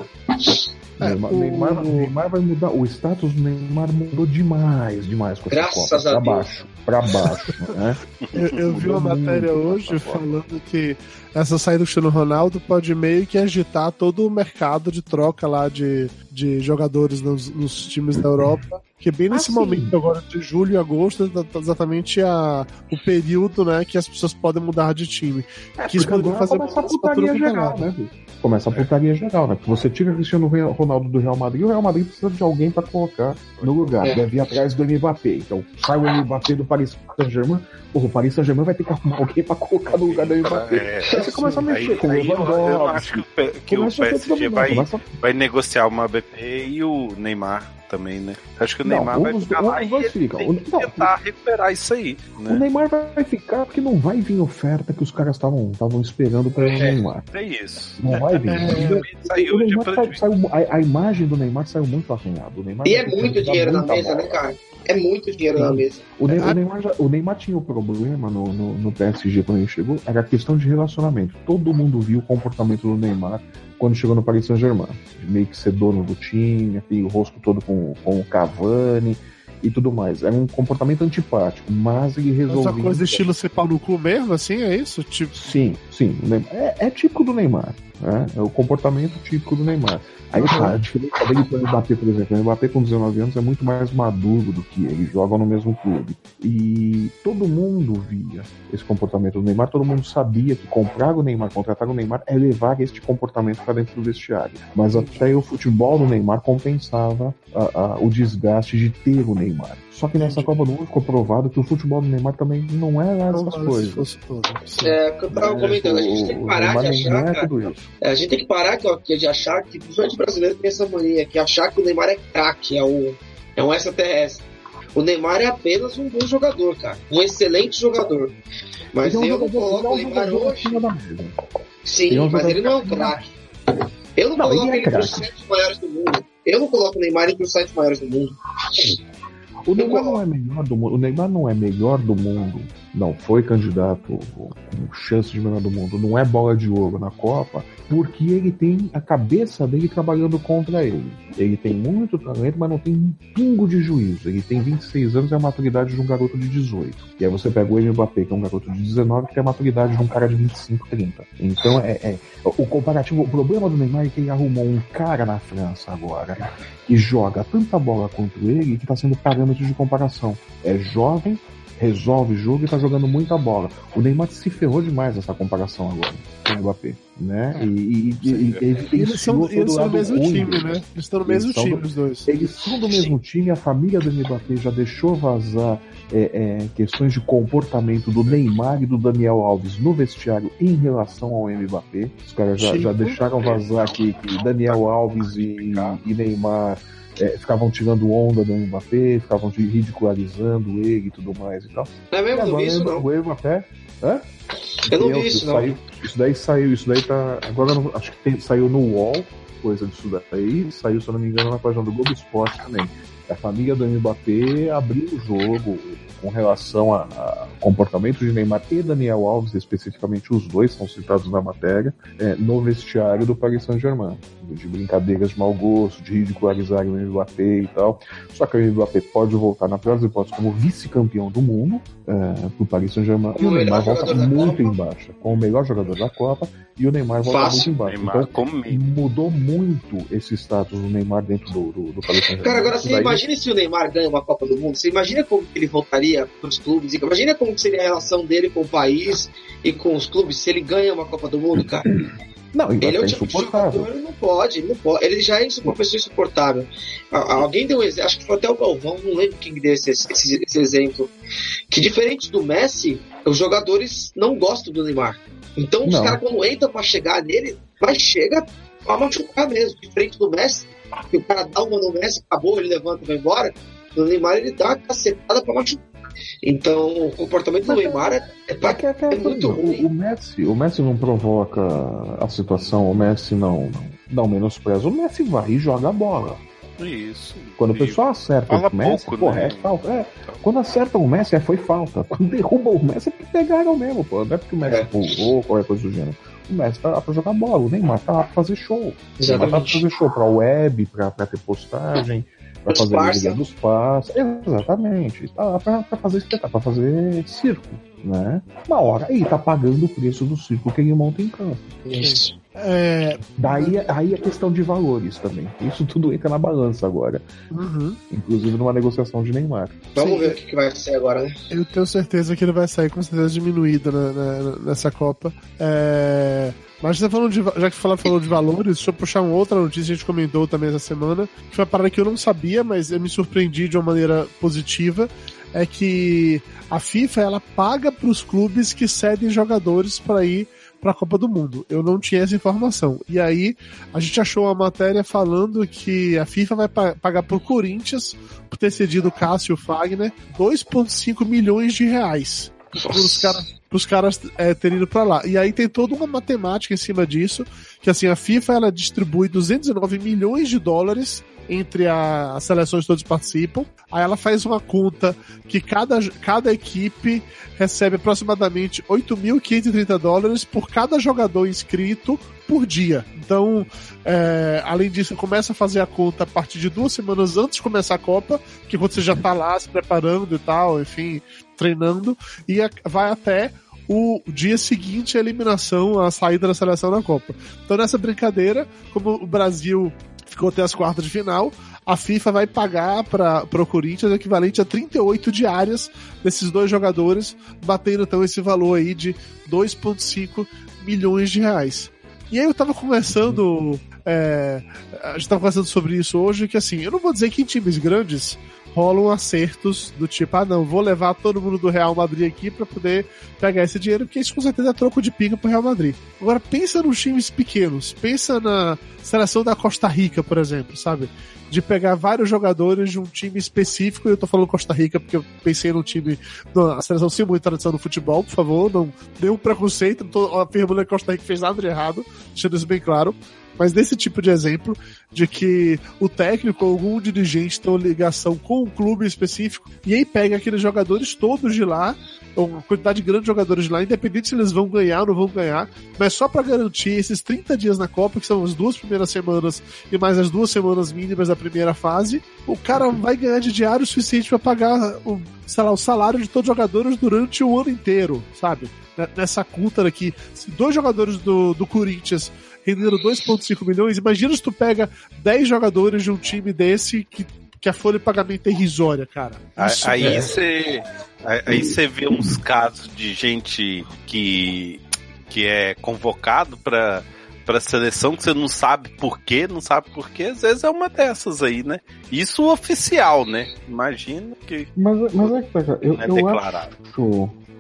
É, Neymar, o... Neymar, Neymar, vai mudar. O status do Neymar mudou demais, demais com Graças essa Copa. Pra baixo, pra baixo, né? Eu, eu vi uma matéria hoje falando que essa saída do Cristiano Ronaldo pode meio que agitar todo o mercado de troca lá de, de jogadores nos, nos times da Europa. Que bem nesse ah, momento agora de julho e agosto é exatamente a, o período né, que as pessoas podem mudar de time. É, que isso pode fazer começa a putaria geral, né? Começa a putaria geral, né? Porque você tira o Cristiano Ronaldo do Real Madrid, o Real Madrid precisa de alguém para colocar no lugar. É. Deve ir atrás do Mbappé. Então sai o Mbappé do Paris Saint-Germain, o Paris Saint-Germain vai ter que arrumar alguém para colocar no lugar do Mbappé. É você começa a mexer aí, com o Lewandowski. Eu, eu acho que o, que o PSG vai, começa... vai negociar uma BP e o Neymar também, né? Acho que o Neymar não, vai os, ficar lá e ficam. tentar recuperar isso aí. Né? O Neymar vai ficar porque não vai vir oferta que os caras estavam esperando para o é, Neymar. É isso. Não vai vir. É, saiu, o Neymar saiu, saiu, a, a, imagem do Neymar saiu muito arranhada. E é muito dinheiro na mesa, né, cara? É muito dinheiro na mesa. O Neymar, o Neymar, já, o Neymar tinha o um problema no, no, no, PSG quando ele chegou, era a questão de relacionamento. Todo mundo viu o comportamento do Neymar quando chegou no Paris Saint-Germain. Meio que ser dono do time, aquele rosto todo com, com o Cavani e tudo mais. Era um comportamento antipático, mas ele resolveu. Essa coisa estilo ser pau no cu mesmo, assim, é isso? Tipo... Sim, sim. É, é típico do Neymar. Né? É o comportamento típico do Neymar. Aí tá, a diferença dele pro Mbappé, por exemplo. O Mbappé com 19 anos é muito mais maduro do que ele, jogam no mesmo clube. E todo mundo via esse comportamento do Neymar, todo mundo sabia que comprar o Neymar, contratar o Neymar é levar este comportamento para dentro do vestiário. Mas até o futebol do Neymar compensava a, a, o desgaste de ter o Neymar. Só que nessa Copa do Mundo ficou provado que o futebol do Neymar também não é essas coisas. É, que eu tava é, comentando, a gente tem que parar de achar. É, a gente tem que parar de achar que, principalmente brasileiro, tem essa mania, que achar que o Neymar é craque, é um, é um extraterrestre. O Neymar é apenas um bom jogador, cara. Um excelente jogador. Mas eu não coloco o Neymar hoje. Sim, mas ele não é um craque. Eu não, não coloco ele, é entre os sete maiores do mundo. Eu não coloco o Neymar entre os sete maiores do mundo. O Neymar não é melhor do mundo. O Neymar não é melhor do mundo. Não foi candidato com chance de melhor do mundo. Não é bola de ouro na Copa, porque ele tem a cabeça dele trabalhando contra ele. Ele tem muito talento, mas não tem um pingo de juízo. Ele tem 26 anos e a maturidade de um garoto de 18. E aí você pega o Mbappé, que é um garoto de 19, que tem a maturidade de um cara de 25, 30. Então é, é o comparativo. O problema do Neymar é que ele arrumou um cara na França agora que joga tanta bola quanto ele que está sendo parâmetro de comparação. É jovem, resolve o jogo e tá jogando muita bola. O Neymar se ferrou demais nessa comparação agora com o Mbappé, né? E, e, e, e eles são, eles são do mesmo time, né? Eles estão no mesmo time, do, os dois. Eles são do mesmo time, a família do Mbappé já deixou vazar é, é, questões de comportamento do Neymar e do Daniel Alves no vestiário em relação ao Mbappé. Os caras já, já deixaram vazar que, que Daniel Alves e, e Neymar é, ficavam tirando onda do Mbappé, ficavam ridicularizando ele e tudo mais e tal. Não é mesmo? Não vi isso, não. O Mbappé... Hã? Eu não vi isso, não. Saiu, isso daí saiu, isso daí tá... Agora acho que tem, saiu no UOL, coisa disso daí, saiu, se eu não me engano, na página do Globo Esporte também. A família do Mbappé abriu o jogo, com relação a, comportamento de Neymar e Daniel Alves, especificamente os dois são citados na matéria, é, no vestiário do Paris Saint-Germain. De brincadeiras de mau gosto, de ridicularizar o Mbappé e tal. Só que o Mbappé pode voltar, na pior das hipóteses, como vice-campeão do mundo é, pro Paris Saint-Germain. E o Neymar volta muito embaixo, com o melhor jogador da Copa, e o Neymar volta Fácil. muito embaixo. Neymar então, mudou muito esse status do Neymar dentro do, do, do Paris Saint-Germain. Cara, agora você daí... imagina se o Neymar ganha uma Copa do Mundo, você imagina como ele voltaria para os clubes, imagina como seria a relação dele com o país e com os clubes se ele ganha uma Copa do Mundo, cara. Não, ele é o tipo de jogador, ele não pode, ele não pode. Ele já é uma pessoa insuportável. Alguém deu um exemplo, acho que foi até o Galvão, não lembro quem deu esse, esse, esse exemplo. Que diferente do Messi, os jogadores não gostam do Neymar. Então os caras quando entram pra chegar nele, mas chega pra machucar mesmo. Diferente do Messi, que o cara dá uma no Messi, acabou, ele levanta e vai embora. No Neymar ele dá uma cacetada pra machucar. Então, o comportamento do Neymar é, é, é, é muito ruim. O Messi, o Messi não provoca a situação, o Messi não, não, não menospreza. O Messi vai e joga a bola. Isso. Quando o pessoal acerta o Messi, pouco, porra, né? é falta. É. Quando acertam o Messi, é, foi falta. Quando derrubam o Messi, é porque pegaram mesmo, pô. Não é porque o Messi é. pulou, qualquer coisa do gênero. O Messi tá lá pra jogar bola, o Neymar tá lá pra fazer show. O Neymar tá pra fazer show pra web, pra, pra ter postagem, pra fazer a liga dos passos. Exatamente. Tá lá pra, pra fazer espetáculo, pra fazer circo, né? Uma hora ele tá pagando o preço do circo que ele monta em campo. Isso. É... Daí aí a é questão de valores também. Isso tudo entra na balança agora. Uhum. Inclusive numa negociação de Neymar. Vamos Sim. ver o que, vai ser agora, né? Eu tenho certeza que ele vai sair com certeza diminuído na, na, nessa Copa. É... Mas você falando de, já que falou, falou de valores, deixa eu puxar uma outra notícia que a gente comentou também essa semana, que foi uma parada que eu não sabia, mas eu me surpreendi de uma maneira positiva, é que a FIFA ela paga para os clubes que cedem jogadores para ir para a Copa do Mundo. Eu não tinha essa informação. E aí a gente achou uma matéria falando que a FIFA vai pagar pro Corinthians por ter cedido Cássio Fagner 2,5 milhões de reais. Para os caras é, terem ido para lá. E aí tem toda uma matemática em cima disso, que assim, a FIFA ela distribui 209 milhões de dólares entre a, as seleções todos participam. Aí ela faz uma conta que cada, cada equipe recebe aproximadamente 8.530 dólares por cada jogador inscrito por dia. Então, é, além disso, começa a fazer a conta a partir de duas semanas antes de começar a Copa, que você já tá lá se preparando e tal, enfim, treinando, e a, vai até o dia seguinte à eliminação, a saída da seleção da Copa. Então, nessa brincadeira, como o Brasil ficou até as quartas de final, a FIFA vai pagar para o Corinthians o equivalente a 38 diárias desses dois jogadores, batendo então esse valor aí de 2,5 milhões de reais. E aí eu tava conversando, é, a gente tava conversando sobre isso hoje, que assim, eu não vou dizer que em times grandes rolam acertos do tipo, ah não, vou levar todo mundo do Real Madrid aqui para poder pegar esse dinheiro, porque isso com certeza é troco de pinga pro Real Madrid. Agora pensa nos times pequenos, pensa na seleção da Costa Rica, por exemplo, sabe? De pegar vários jogadores de um time específico, e eu tô falando Costa Rica porque eu pensei num time, a seleção sem muita tradição no futebol, por favor, não dê um preconceito, não tô afirmando que Costa Rica fez nada de errado, deixando isso bem claro mas desse tipo de exemplo de que o técnico ou algum dirigente tem uma ligação com um clube específico e aí pega aqueles jogadores todos de lá, uma quantidade grande de jogadores de lá, independente se eles vão ganhar ou não vão ganhar, mas só para garantir esses 30 dias na Copa, que são as duas primeiras semanas e mais as duas semanas mínimas da primeira fase, o cara vai ganhar de diário o suficiente para pagar o, sei lá, o salário de todos os jogadores durante o ano inteiro, sabe? Nessa cultura aqui, se dois jogadores do, do Corinthians rendendo 2,5 milhões. Imagina se tu pega 10 jogadores de um time desse que, que a folha de pagamento é irrisória, cara. Isso aí você é. aí você vê uns casos de gente que que é convocado para para seleção que você não sabe por quê, não sabe por quê, às vezes é uma dessas aí, né? Isso oficial, né? Imagina que. Mas, mas é que tá, eu, é eu declarado. acho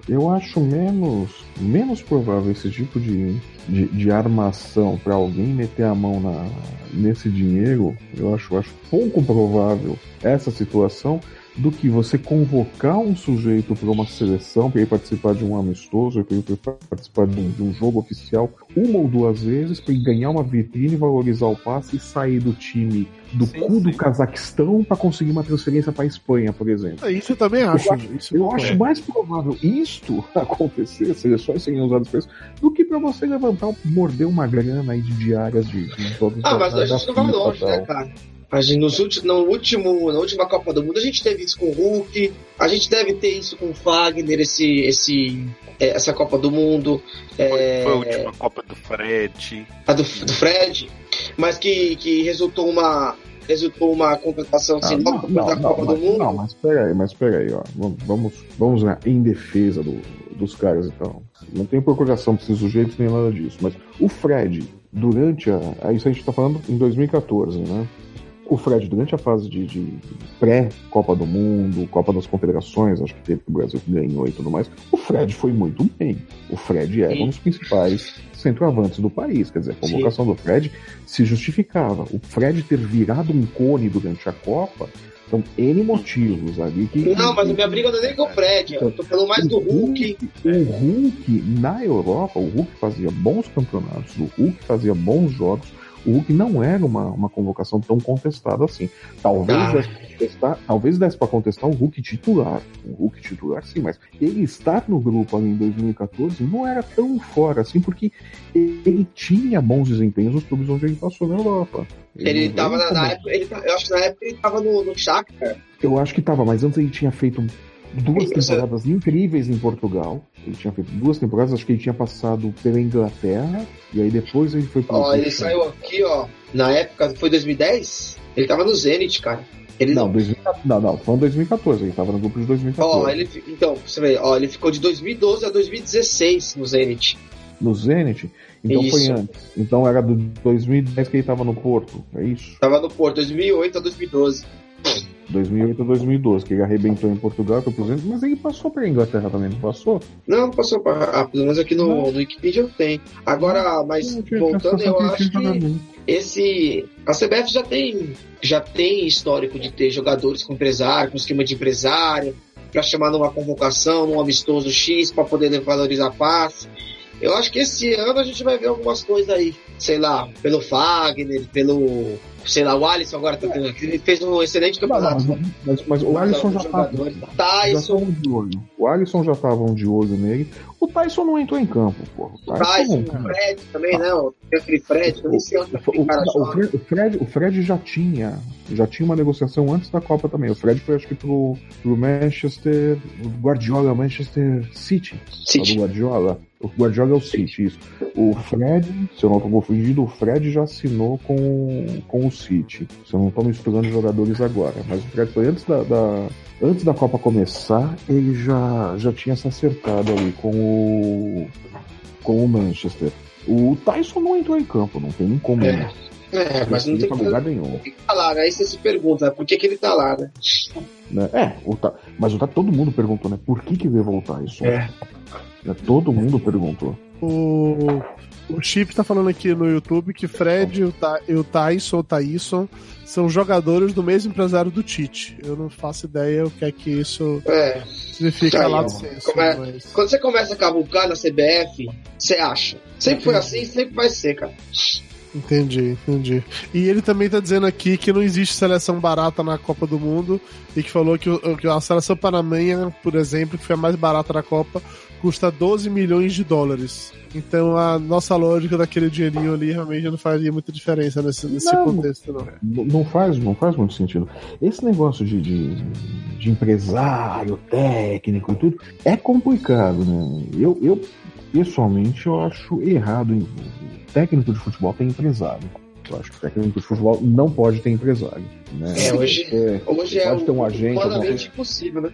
eu acho menos, menos provável esse tipo de, de, de armação para alguém meter a mão na, nesse dinheiro. Eu acho, acho pouco provável essa situação do que você convocar um sujeito para uma seleção, para ir participar de um amistoso, para ir participar de um, de um, jogo oficial, uma ou duas vezes, para ganhar uma vitrine, valorizar o passe e sair do time do sim, cu sim. do Cazaquistão para conseguir uma transferência para Espanha, por exemplo. É, isso eu também acho. Eu acho, isso eu acho mais provável isto acontecer, seleções serem usadas para isso, do que para você levantar, morder uma grana aí de diárias de, de jogos. Ah, mas a gente não vai longe, né, cara? A gente, nos últimos, no último, na última Copa do Mundo a gente teve isso com o Hulk, a gente deve ter isso com o Fagner, esse, esse, é, essa Copa do Mundo. É, foi a última Copa do Fred. A do, do Fred, mas que, que resultou uma, resultou uma contratação assim, ah, não, não, da Copa não, do Mundo. Não, mas peraí, mas peraí, ó. Vamos, vamos né, em defesa do, dos caras então. Não tem procuração para esses sujeitos nem nada disso. Mas o Fred, durante a. Isso a gente tá falando em 2014, né? O Fred, durante a fase de, de pré-Copa do Mundo, Copa das Confederações, acho que teve que o Brasil ganhou e tudo mais, o Fred foi muito bem. O Fred era Sim. um dos principais centroavantes do país. Quer dizer, a convocação Sim. do Fred se justificava. O Fred ter virado um cone durante a Copa são N motivos ali que. Não, mas a minha briga não é nem com o Fred, eu tô falando mais do Hulk. O Hulk, na Europa, o Hulk fazia bons campeonatos, o Hulk fazia bons jogos, o Hulk não era uma, uma convocação tão contestada assim. Talvez ah. desse contestar, talvez desse para contestar o Hulk titular. O Hulk titular sim, mas ele estar no grupo ali em 2014 não era tão fora assim, porque ele tinha bons desempenhos nos clubes onde ele passou na Europa. Ele, ele tava na, na época, ele, eu acho que na época ele tava no, no Shakhtar. Eu acho que tava, mas antes ele tinha feito duas temporadas incríveis em Portugal. Ele tinha feito duas temporadas, acho que ele tinha passado pela Inglaterra, e aí depois ele foi para Ó, ele saiu aqui, ó, na época, foi 2010? Ele tava no Zenit, cara. Ele não, 2014, não, não, foi em 2014, ele tava no grupo de 2014. Ó, ele, então, você vê, ó, ele ficou de 2012 a 2016 no Zenit. No Zenit? Então isso. foi antes. Então era do 2010 que ele tava no Porto, é isso? Tava no Porto, 2008 a 2012. 2008 a 2012, que ele arrebentou em Portugal, por exemplo, mas ele passou para a Inglaterra também, não passou? Não, não passou para ah, pelo menos aqui no, no Wikipedia eu tenho. Agora, mas voltando, eu acho que esse a CBF já tem já tem histórico de ter jogadores com empresário, com esquema de empresário, para chamar numa convocação, num amistoso X para poder valorizar passe. Eu acho que esse ano a gente vai ver algumas coisas aí, sei lá, pelo Fagner, pelo sei lá, o Alisson agora tá tendo. Ele fez um excelente campeonato. Mas, mas, mas o Alisson já estava. Tyson. de olho. O Alisson já estavam de olho nele. O Tyson não entrou em campo, pô. O Tyson, o Fred também, não. Aquele Fred, não sei onde o, cara o, Fred, o, Fred, o Fred já tinha. Já tinha uma negociação antes da Copa também. O Fred foi, acho que, pro, pro Manchester. Guardiola, Manchester City. City. Do Guardiola. O Guardiola é o City, isso. O Fred, se eu não estou confundido, o Fred já assinou com, com o City. Se eu não estou misturando jogadores agora. Mas o Fred foi antes da, da, antes da Copa começar, ele já, já tinha se acertado ali com o, com o Manchester. O Tyson não entrou em campo, não tem nem como. É. É, mas não tem lugar nenhum. que falar, né? Aí você se pergunta, por que, que ele tá lá, né? né? É, o ta... mas o ta... todo mundo perguntou, né? Por que que veio voltar isso? É. Todo mundo perguntou. O, o Chip tá falando aqui no YouTube que Fred e o, Ta... o Tyson, o Tyson, são jogadores do mesmo empresário do Tite. Eu não faço ideia o que é que isso é. significa lá do senso. Come... Mas... Quando você começa a cavucar na CBF, você acha. Sempre foi assim, sempre vai ser, cara. Entendi, entendi. E ele também tá dizendo aqui que não existe seleção barata na Copa do Mundo e que falou que, que a seleção panamenha, por exemplo, que foi a mais barata da Copa, custa 12 milhões de dólares. Então a nossa lógica daquele dinheirinho ali realmente não faria muita diferença nesse, nesse não, contexto, não. Não faz, não faz muito sentido. Esse negócio de, de, de empresário, técnico e tudo, é complicado, né? Eu, eu pessoalmente eu acho errado técnico de futebol tem empresário. Eu acho que o técnico de futebol não pode ter empresário. Né? É, hoje, é, hoje é pode ter um agente. Humanamente impossível, né?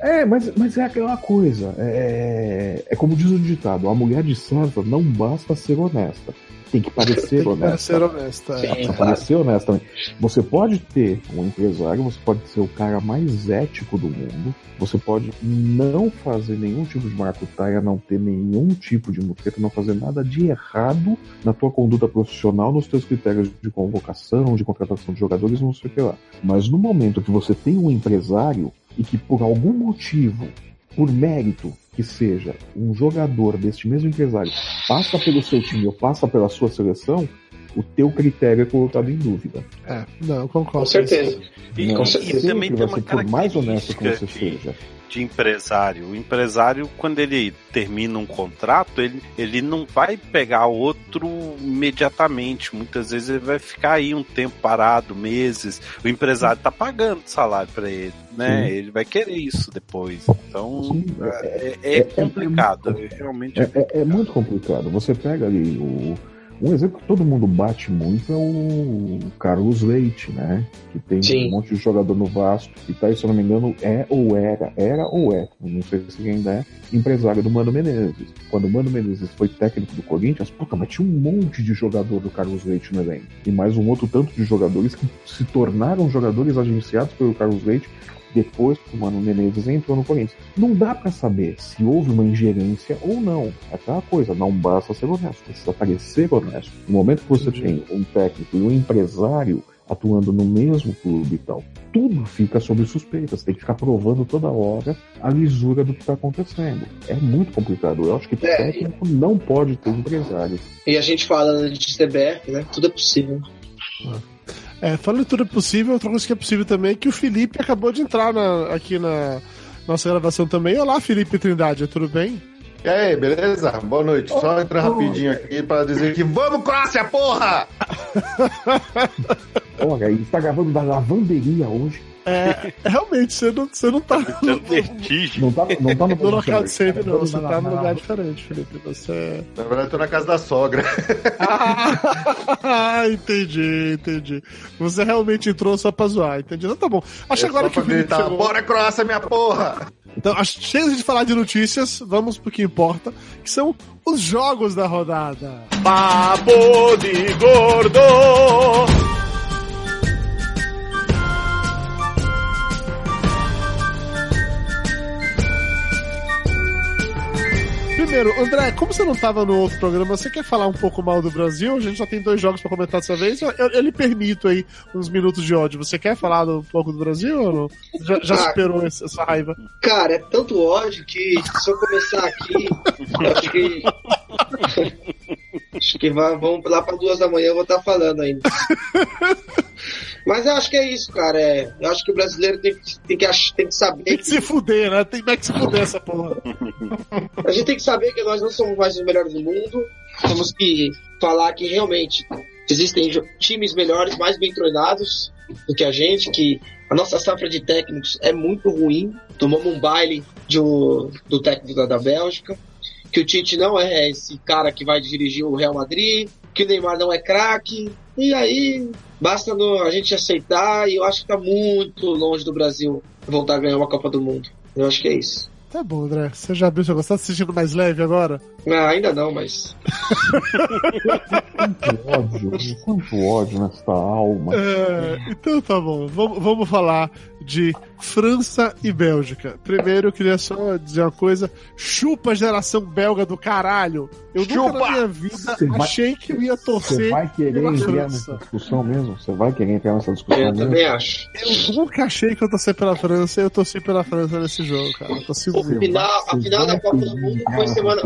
É, mas, mas é aquela coisa. É, é como diz o ditado: a mulher de serva não basta ser honesta tem que parecer honesta. Parecer honesta. Sim, é. parecer honesta também. Você pode ter um empresário, você pode ser o cara mais ético do mundo, você pode não fazer nenhum tipo de maracutaia, não ter nenhum tipo de mutreta, não fazer nada de errado na tua conduta profissional, nos teus critérios de convocação, de contratação de jogadores, não sei o que lá. Mas no momento que você tem um empresário e que por algum motivo por mérito que seja um jogador deste mesmo empresário passa pelo seu time ou passa pela sua seleção, o teu critério é colocado em dúvida. É, não, concordo. Com certeza. E, com certeza. e também tem uma por mais honesto que você seja de empresário. O empresário, quando ele termina um contrato, ele, ele não vai pegar outro imediatamente. Muitas vezes ele vai ficar aí um tempo parado, meses. O empresário está pagando salário para ele, né? Sim. Ele vai querer isso depois. Então Sim, é, é, é, complicado. É, realmente é, muito complicado. Você pega ali o um exemplo que todo mundo bate muito é o Carlos Leite, né? Que tem Sim. um monte de jogador no Vasco e tá, se eu não me engano, é ou era, era ou é, não sei se ainda é, empresário do Mano Menezes. Quando o Mano Menezes foi técnico do Corinthians, puta, mas tinha um monte de jogador do Carlos Leite no elenco. E mais um outro tanto de jogadores que se tornaram jogadores agenciados pelo Carlos Leite depois que o Mano Menezes entrou no Corinthians. Não dá para saber se houve uma ingerência ou não. É aquela coisa, não basta ser honesto, precisa parecer honesto. No momento que você tem um técnico e um empresário atuando no mesmo clube e tal, tudo fica sob suspeita. Você tem que ficar provando toda hora a lisura do que está acontecendo. É muito complicado. Eu acho que é, técnico e... não pode ter empresário. E a gente fala de CBF, né? Tudo é possível. Ah. É, falando de tudo é possível, outra coisa que é possível também é que o Felipe acabou de entrar na, aqui na nossa gravação também. Olá, Felipe Trindade, tudo bem? E aí, beleza? Boa noite. Só entrar rapidinho aqui para dizer que vamos, Croácia, porra! Olha, ele está gravando da lavanderia hoje. É, realmente, você não, você não tá. No, vertigem. Não tá, não tá no, no local de sempre, não. Você tá num lugar diferente, Felipe. Você. Na verdade, eu tô na casa da sogra. Ah, entendi, entendi. Você realmente entrou só pra zoar, entendi. Então tá bom. Acho é agora que o Felipe. Gritar, chegou... Bora, Croácia, minha porra! Então, chega de falar de notícias, vamos pro que importa, que são os jogos da rodada. Papo de gordo! Primeiro, André, como você não estava no outro programa, você quer falar um pouco mal do Brasil? A gente só tem dois jogos para comentar dessa vez. Eu, eu, eu, lhe permito aí uns minutos de ódio. Você quer falar um pouco do Brasil ou não? Já, já ah, superou essa, essa, raiva? Cara, é tanto ódio que se eu começar aqui, eu acho que. Acho que vai, vamos lá para duas da manhã, eu vou estar tá falando ainda. Mas eu acho que é isso, cara. É, eu acho que o brasileiro tem, tem, que, tem que saber. Tem que, que se fuder, né? Tem que se fuder essa porra. A gente tem que saber que nós não somos mais os melhores do mundo. Temos que falar que realmente existem times melhores, mais bem treinados do que a gente, que a nossa safra de técnicos é muito ruim. Tomamos um baile de do técnico da, da Bélgica. Que o Tite não é esse cara que vai dirigir o Real Madrid, que o Neymar não é craque. E aí, basta no, a gente aceitar, e eu acho que está muito longe do Brasil voltar a ganhar uma Copa do Mundo. Eu acho que é isso. Tá bom, André. Você já abriu seu gosto? Tá se sentindo mais leve agora? Ah, ainda não, mas. quanto ódio, quanto ódio nessa alma. É, então tá bom. Vamos, vamos falar de França e Bélgica. Primeiro, eu queria só dizer uma coisa: chupa geração belga do caralho. Eu chupa! nunca na minha vida Cê achei vai, que eu ia torcer. Você vai querer entrar nessa discussão mesmo? Você vai querer entrar nessa discussão eu mesmo? Eu também acho. Eu nunca achei que eu torci pela França e eu torci pela França nesse jogo, cara. Eu torci o final, a final da Copa do Mundo foi semana.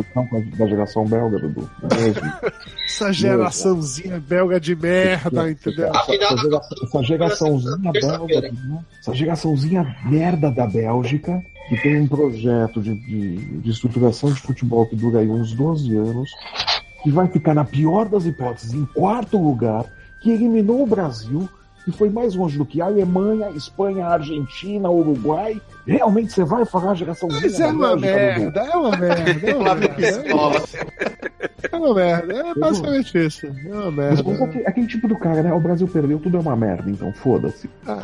Da geração belga, Dudu. Essa geraçãozinha belga de merda, entendeu? A final essa, essa geraçãozinha belga. Essa geraçãozinha merda da Bélgica, que tem um projeto de, de, de estruturação de futebol que dura aí uns 12 anos, que vai ficar, na pior das hipóteses, em quarto lugar, que eliminou o Brasil, que foi mais longe do que a Alemanha, Espanha, Argentina, Uruguai. Realmente você vai falar a geração Mas é uma merda, é uma merda, é uma merda. É uma merda, é basicamente isso. É uma merda. Mas aquele, aquele tipo do cara, né? O Brasil perdeu, tudo é uma merda, então foda-se. Ah,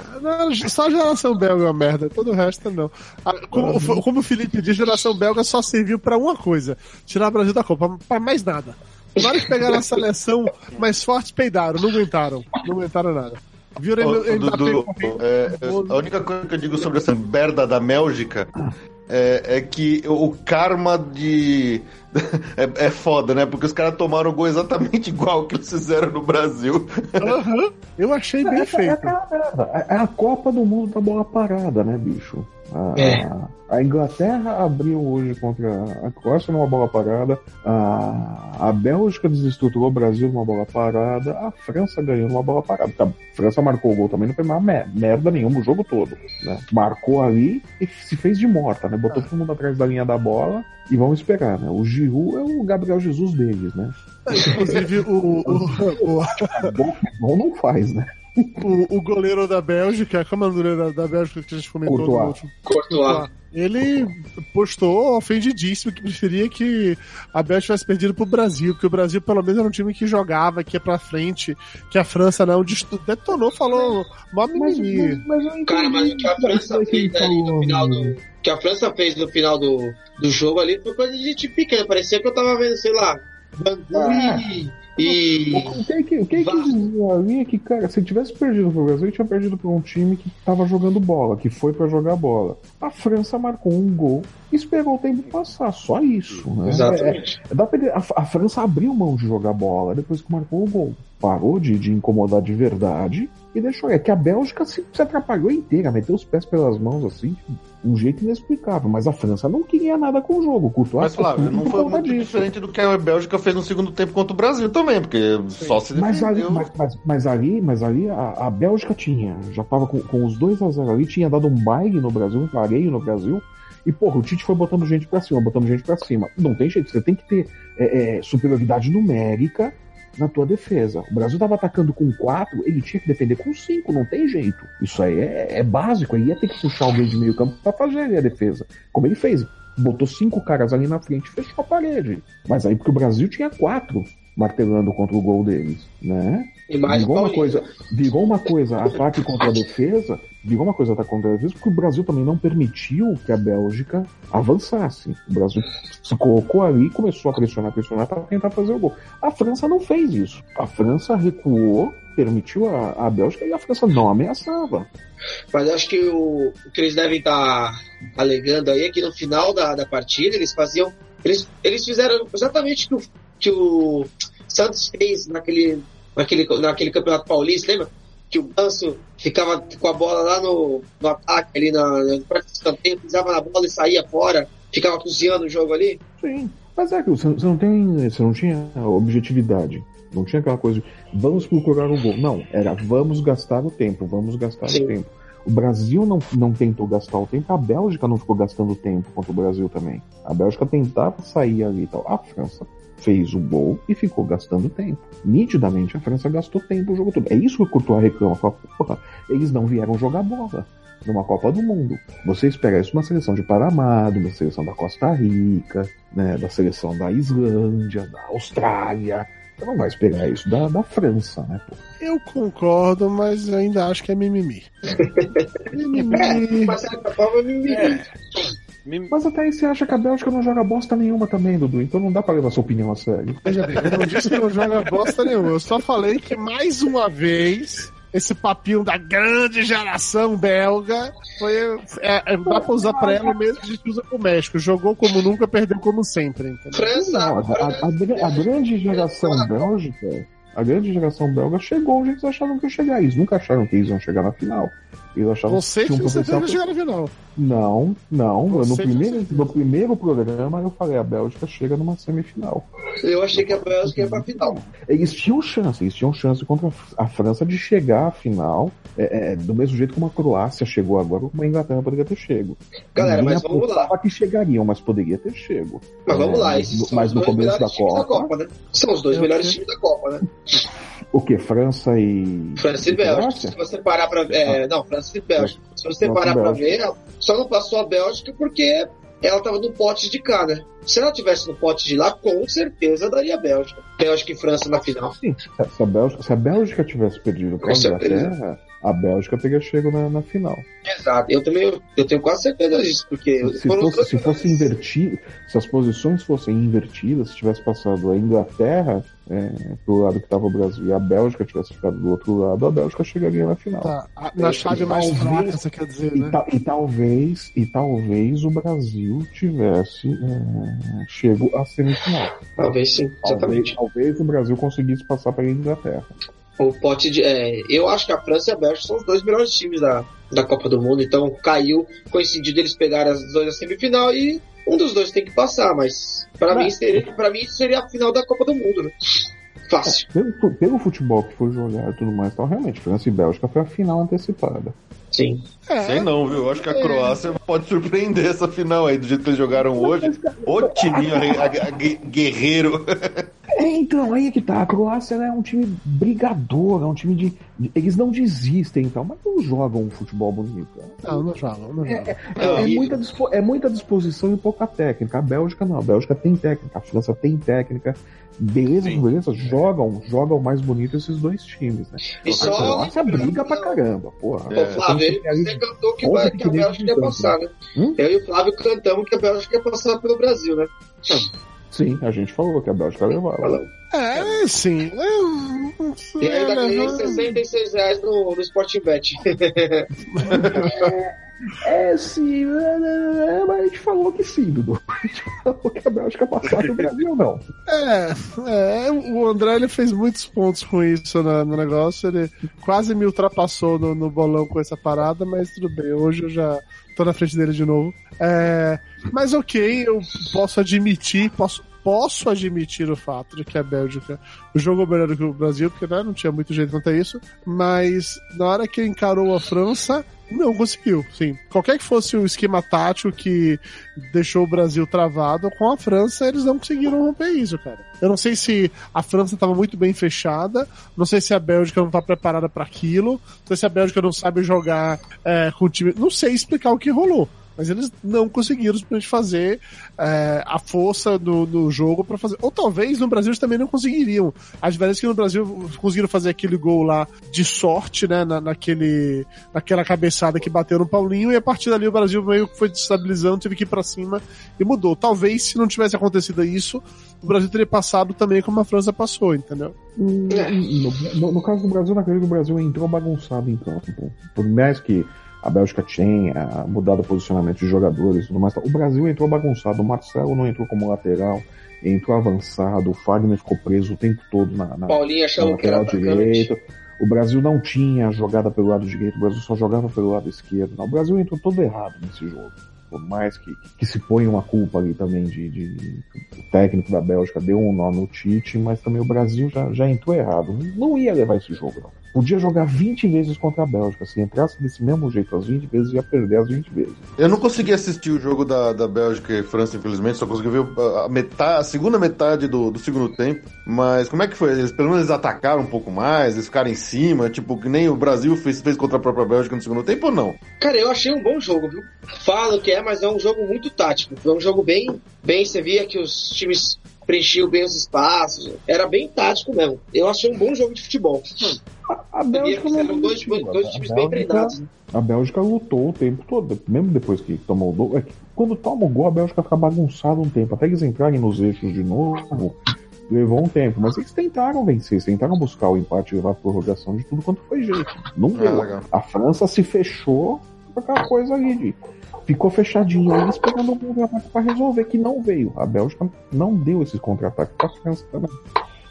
só a geração belga é uma merda, todo o resto não. Ah, como, como o Felipe diz, a geração belga só serviu pra uma coisa: tirar o Brasil da Copa, pra mais nada. Na hora que pegaram a seleção mais forte, peidaram, não aguentaram. Não aguentaram nada. Viu Ô, Dudu, é, a única coisa que eu digo sobre essa merda da Bélgica é, é que o karma de. É, é, foda, né? Porque os caras tomaram o gol exatamente igual que eles fizeram no Brasil. Uhum. Eu achei bem é, feito. É, é, a Copa do Mundo da bola parada, né, bicho? A, é. a, Inglaterra abriu hoje contra a Croácia numa bola parada, a, a Bélgica desestruturou o Brasil numa bola parada, a França ganhou numa bola parada. A França marcou o gol também, não foi mais merda nenhuma o jogo todo. Né? Marcou ali e se fez de morta, né? Botou ah. todo mundo atrás da linha da bola e vamos esperar, né? O Giroud é o Gabriel Jesus deles, né? Inclusive o, o, o, o... bom não faz, né? O, o goleiro da Bélgica, como é o goleiro da, da Bélgica que a gente comentou Courtois. no último? Courtois. Ele postou ofendidíssimo que preferia que a Bélgica tivesse perdido pro Brasil, porque o Brasil pelo menos era um time que jogava, que ia pra frente, que a França não detonou, falou mó mimimi. Mas, mas, Cara, mas o que a França fez ali no final do. que a França fez no final do, do jogo ali foi coisa de gente pequena. Parecia que eu tava vendo, sei lá, Bangui, e. O que, que, que, que dizia ali é que, cara, se tivesse perdido pro Brasil, tinha perdido pra um time que tava jogando bola, que foi para jogar bola. A França marcou um gol esperou o tempo passar, só isso. Né? Exatamente. É, é, a, a, França abriu mão de jogar bola depois que marcou o gol. Parou de, de incomodar de verdade e deixou. É que a Bélgica se, se atrapalhou inteira, meteu os pés pelas mãos assim, um jeito inexplicável. Mas a França não queria nada com o jogo. Curto mas, Flávio, não foi muito disso. diferente do que a Bélgica fez no segundo tempo contra o Brasil também, porque Sim. só se. Mas ali, mas, mas, mas ali, mas ali a, a, Bélgica tinha, já tava com, com os 2 a 0 ali, tinha dado um baile no Brasil, um clareio no Brasil. E, porra, o Tite foi botando gente pra cima, botando gente pra cima. Não tem jeito, você tem que ter é, é, superioridade numérica na tua defesa. O Brasil estava atacando com quatro, ele tinha que defender com cinco, não tem jeito. Isso aí é, é básico, aí ia ter que puxar alguém de meio campo para fazer a defesa. Como ele fez, botou cinco caras ali na frente e fechou a parede. Mas aí porque o Brasil tinha quatro martelando contra o gol deles, né? E mais virou uma coisa, virou uma coisa ataque contra a defesa, virou uma coisa ataque contra a defesa, porque o Brasil também não permitiu que a Bélgica avançasse. O Brasil se colocou ali e começou a pressionar, pressionar para tentar fazer o gol. A França não fez isso. A França recuou, permitiu a, a Bélgica e a França não ameaçava. Mas acho que o, o que eles devem estar tá alegando aí é que no final da, da partida eles faziam. Eles, eles fizeram exatamente o que o, que o Santos fez naquele naquele, naquele campeonato paulista, lembra? Que o Ganso ficava com a bola lá no, no ataque, ali na, do escanteio, pisava na bola e saía fora, ficava cozinhando o jogo ali. Sim. Mas é que você, você não tem. Você não tinha objetividade. Não tinha aquela coisa de vamos procurar o gol. Não, era vamos gastar o tempo, vamos gastar Sim. o tempo. O Brasil não, não tentou gastar o tempo, a Bélgica não ficou gastando tempo contra o Brasil também. A Bélgica tentava sair ali e tal. A França fez o gol e ficou gastando tempo. Nitidamente a França gastou tempo o jogo todo. É isso que o Courtois reclama. Fala, porra, eles não vieram jogar bola numa Copa do Mundo. Você espera isso uma seleção de Panamá, de uma seleção da Costa Rica, né, da seleção da Islândia, da Austrália. Você não vai esperar isso da, da França, né? Pô. Eu concordo, mas ainda acho que é mimimi. mimimi. Mas é mimimi. É. Mas até aí você acha que a Bélgica não joga bosta nenhuma também, Dudu. Então não dá pra levar sua opinião a sério. Veja bem, eu não disse que não joga bosta nenhuma. Eu só falei que mais uma vez esse papinho da grande geração belga foi. É, é, dá pra usar pra ela mesmo que a gente usa pro México. Jogou como nunca, perdeu como sempre. Não, a, a, a, a grande geração bélgica. A grande geração belga chegou onde eles achavam que ia chegar. Eles nunca acharam que eles iam chegar na final. Eles achavam Você que tinha um potencial. Pra... chegar na final. Não, não. no primeiro, no primeiro programa eu falei a Bélgica chega numa semifinal. Eu achei que a Bélgica ia pra final. Eles tinham chance, eles tinham chance contra a França de chegar à final, é, é, do mesmo jeito como a Croácia chegou agora, como a Inglaterra poderia ter chego. Galera, mas vamos lá. que chegariam, mas poderia ter chego. Mas vamos lá, esses é, mas no começo da Copa, da Copa né? São os dois melhores times da Copa, né? O que? França e. França e Bélgica. Se você parar pra. É, ah. Não, França e Bélgica. Se você França parar pra ver, só não passou a Bélgica porque ela estava no pote de cá, né? Se ela tivesse no pote de lá, com certeza daria Bélgica. Bélgica e França na final. Sim, se a Bélgica, se a Bélgica tivesse perdido para a Inglaterra, a Bélgica teria chego na, na, final. Exato, eu também eu tenho quase certeza disso, porque se, fosse, se fosse invertido, se as posições fossem invertidas, se tivesse passado a Inglaterra é, pro lado que estava o Brasil e a Bélgica tivesse ficado do outro lado, a Bélgica chegaria na final. Tá, na chave mais fraca, você quer dizer, né? E, e, talvez, e talvez o Brasil tivesse é, chego à semifinal. Talvez sim, exatamente. Talvez, talvez o Brasil conseguisse passar para a Inglaterra. O pote de. É, eu acho que a França e a Bélgica são os dois melhores times da, da Copa do Mundo, então caiu, coincidiu deles pegarem as duas na semifinal e um dos dois tem que passar, mas para mim seria para mim seria a final da Copa do Mundo, né? Fácil. É, pelo, pelo, futebol que foi jogado e tudo mais, então realmente França e Bélgica foi a final antecipada. Sim. É. Sei não, viu? Eu acho que a Croácia é. pode surpreender essa final aí, do jeito que eles jogaram hoje. O timinho guerreiro. É, então, aí é que tá. A Croácia é um time brigador, é um time de. Eles não desistem, então, mas não jogam um futebol bonito. Não, não jogam, não jogam. É, é, é, muita, é muita disposição e pouca técnica. A Bélgica não, a Bélgica tem técnica, a França tem técnica. Beleza, Sim. beleza, jogam, jogam mais bonito esses dois times, né? E só a Croácia briga pra caramba, porra. É. Flávio, você cantou que, vai, que a Bélgica ia passar, né? Hum? Eu e o Flávio cantamos que a Bélgica ia passar pelo Brasil, né? Sim, a gente falou que a Bélgica levava. É, sim. É, e ainda ganhei 66 reais no, no Sporting Bet. É, é, é, é, mas a gente falou que sim, Dudu. A gente falou que a Bélgica passava o Brasil, não. É, é, o André ele fez muitos pontos com isso no, no negócio. Ele quase me ultrapassou no, no, bolão com essa parada, mas tudo bem. Hoje eu já tô na frente dele de novo. É, mas ok, eu posso admitir, posso, posso admitir o fato de que a Bélgica jogou melhor do que o Brasil, porque né, não tinha muito jeito quanto a isso, mas na hora que encarou a França, não conseguiu, sim. Qualquer que fosse o esquema tático que deixou o Brasil travado, com a França eles não conseguiram romper isso, cara. Eu não sei se a França estava muito bem fechada, não sei se a Bélgica não está preparada para aquilo, não sei se a Bélgica não sabe jogar é, com o time. Não sei explicar o que rolou. Mas eles não conseguiram simplesmente fazer é, a força do, do jogo para fazer. Ou talvez no Brasil eles também não conseguiriam. A diferença é que no Brasil conseguiram fazer aquele gol lá de sorte, né? Na, naquele, naquela cabeçada que bateu no Paulinho, e a partir dali o Brasil meio que foi destabilizando, teve que ir pra cima e mudou. Talvez se não tivesse acontecido isso, o Brasil teria passado também como a França passou, entendeu? No, no, no caso do Brasil, na que o Brasil entrou bagunçado em campo. Por mais que a Bélgica tinha mudado o posicionamento de jogadores e tudo mais. O Brasil entrou bagunçado, o Marcelo não entrou como lateral, entrou avançado, o Fagner ficou preso o tempo todo na, na, Paulinho na lateral direito. O Brasil não tinha jogada pelo lado direito, o Brasil só jogava pelo lado esquerdo. Não, o Brasil entrou todo errado nesse jogo. por mais que, que se põe uma culpa ali também de, de, de, o técnico da Bélgica deu um nó no Tite, mas também o Brasil já, já entrou errado. Não ia levar esse jogo, não podia jogar 20 vezes contra a Bélgica. Se entrasse desse mesmo jeito as 20 vezes, ia perder as 20 vezes. Eu não consegui assistir o jogo da, da Bélgica e França, infelizmente, só consegui ver a, metade, a segunda metade do, do segundo tempo. Mas como é que foi? Eles, pelo menos eles atacaram um pouco mais, eles ficaram em cima, tipo, que nem o Brasil fez, fez contra a própria Bélgica no segundo tempo ou não? Cara, eu achei um bom jogo, viu? Falo que é, mas é um jogo muito tático. Foi um jogo bem, bem, você via que os times preenchiam bem os espaços. Era bem tático mesmo. Eu achei um bom jogo de futebol. A, a Bélgica eram dois, dois times Bélgica, bem treinados. Né? A Bélgica lutou o tempo todo, mesmo depois que tomou o gol. É quando toma o gol, a Bélgica fica bagunçada um tempo. Até eles entrarem nos eixos de novo, levou um tempo. Mas eles tentaram vencer, eles tentaram buscar o empate e levar a prorrogação de tudo quanto foi jeito. Não ah, deu. É, a França se fechou com aquela coisa ali de ficou fechadinho aí esperando um contra-ataque para resolver, que não veio. A Bélgica não deu esses contra-ataques para a França também.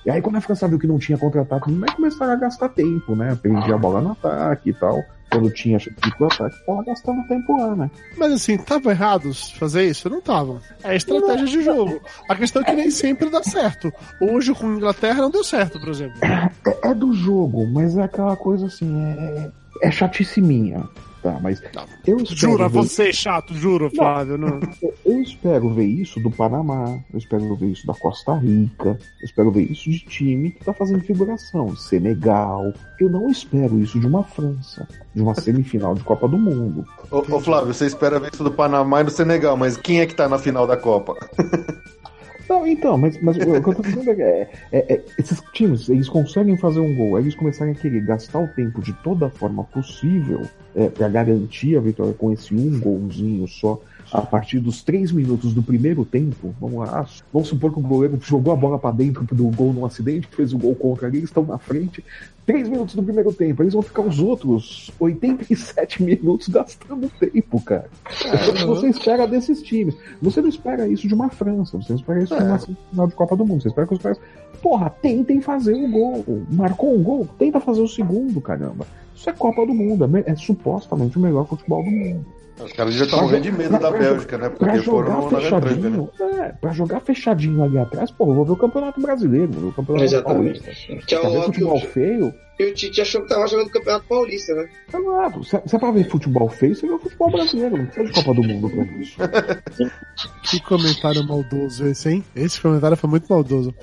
E aí, quando a França viu que não tinha contra-ataque, vai começar a gastar tempo, né? Perdia a bola no ataque e tal. Quando tinha tipo ataque, tava gastando tempo lá, né? Mas assim, tava errado fazer isso? Não tava. É estratégia de jogo. A questão é que nem sempre dá certo. Hoje com a Inglaterra não deu certo, por exemplo. É, é do jogo, mas é aquela coisa assim, é, é chatice minha. Tá, mas eu Jura, ver... você é chato, juro, Flávio. Não. Eu espero ver isso do Panamá, eu espero ver isso da Costa Rica, eu espero ver isso de time que tá fazendo figuração, Senegal. Eu não espero isso de uma França, de uma semifinal de Copa do Mundo. Ô, ô Flávio, você espera ver isso do Panamá e do Senegal, mas quem é que tá na final da Copa? Não, então, mas, mas o que eu tô dizendo é, é, é, esses times, eles conseguem fazer um gol, eles começarem a querer gastar o tempo de toda forma possível é, para garantir a vitória com esse um golzinho só a partir dos três minutos do primeiro tempo, vamos lá, vamos supor que o goleiro jogou a bola para dentro do gol num acidente, fez o gol contra ali, eles estão na frente, três minutos do primeiro tempo, eles vão ficar os outros 87 minutos gastando tempo, cara. É o que você espera desses times. Você não espera isso de uma França, você não espera isso de uma é. final de Copa do Mundo, você espera que os caras, porra, tentem fazer o gol. Marcou um gol, tenta fazer o segundo, caramba. Isso é Copa do Mundo, é, é supostamente o melhor futebol do mundo. Os caras já estão morrendo de medo pra, da Bélgica, né? Porque foram fechadinho, né? É, pra jogar fechadinho ali atrás, pô, vou ver o Campeonato Brasileiro, vou ver o Campeonato Exatamente. Paulista. Que é o futebol feio, e o Tite achou que tava jogando o Campeonato Paulista, né? Claro, se, se é pra ver futebol feio, você vê o futebol brasileiro, não precisa de Copa do Mundo pra isso. que comentário maldoso esse, hein? Esse comentário foi muito maldoso.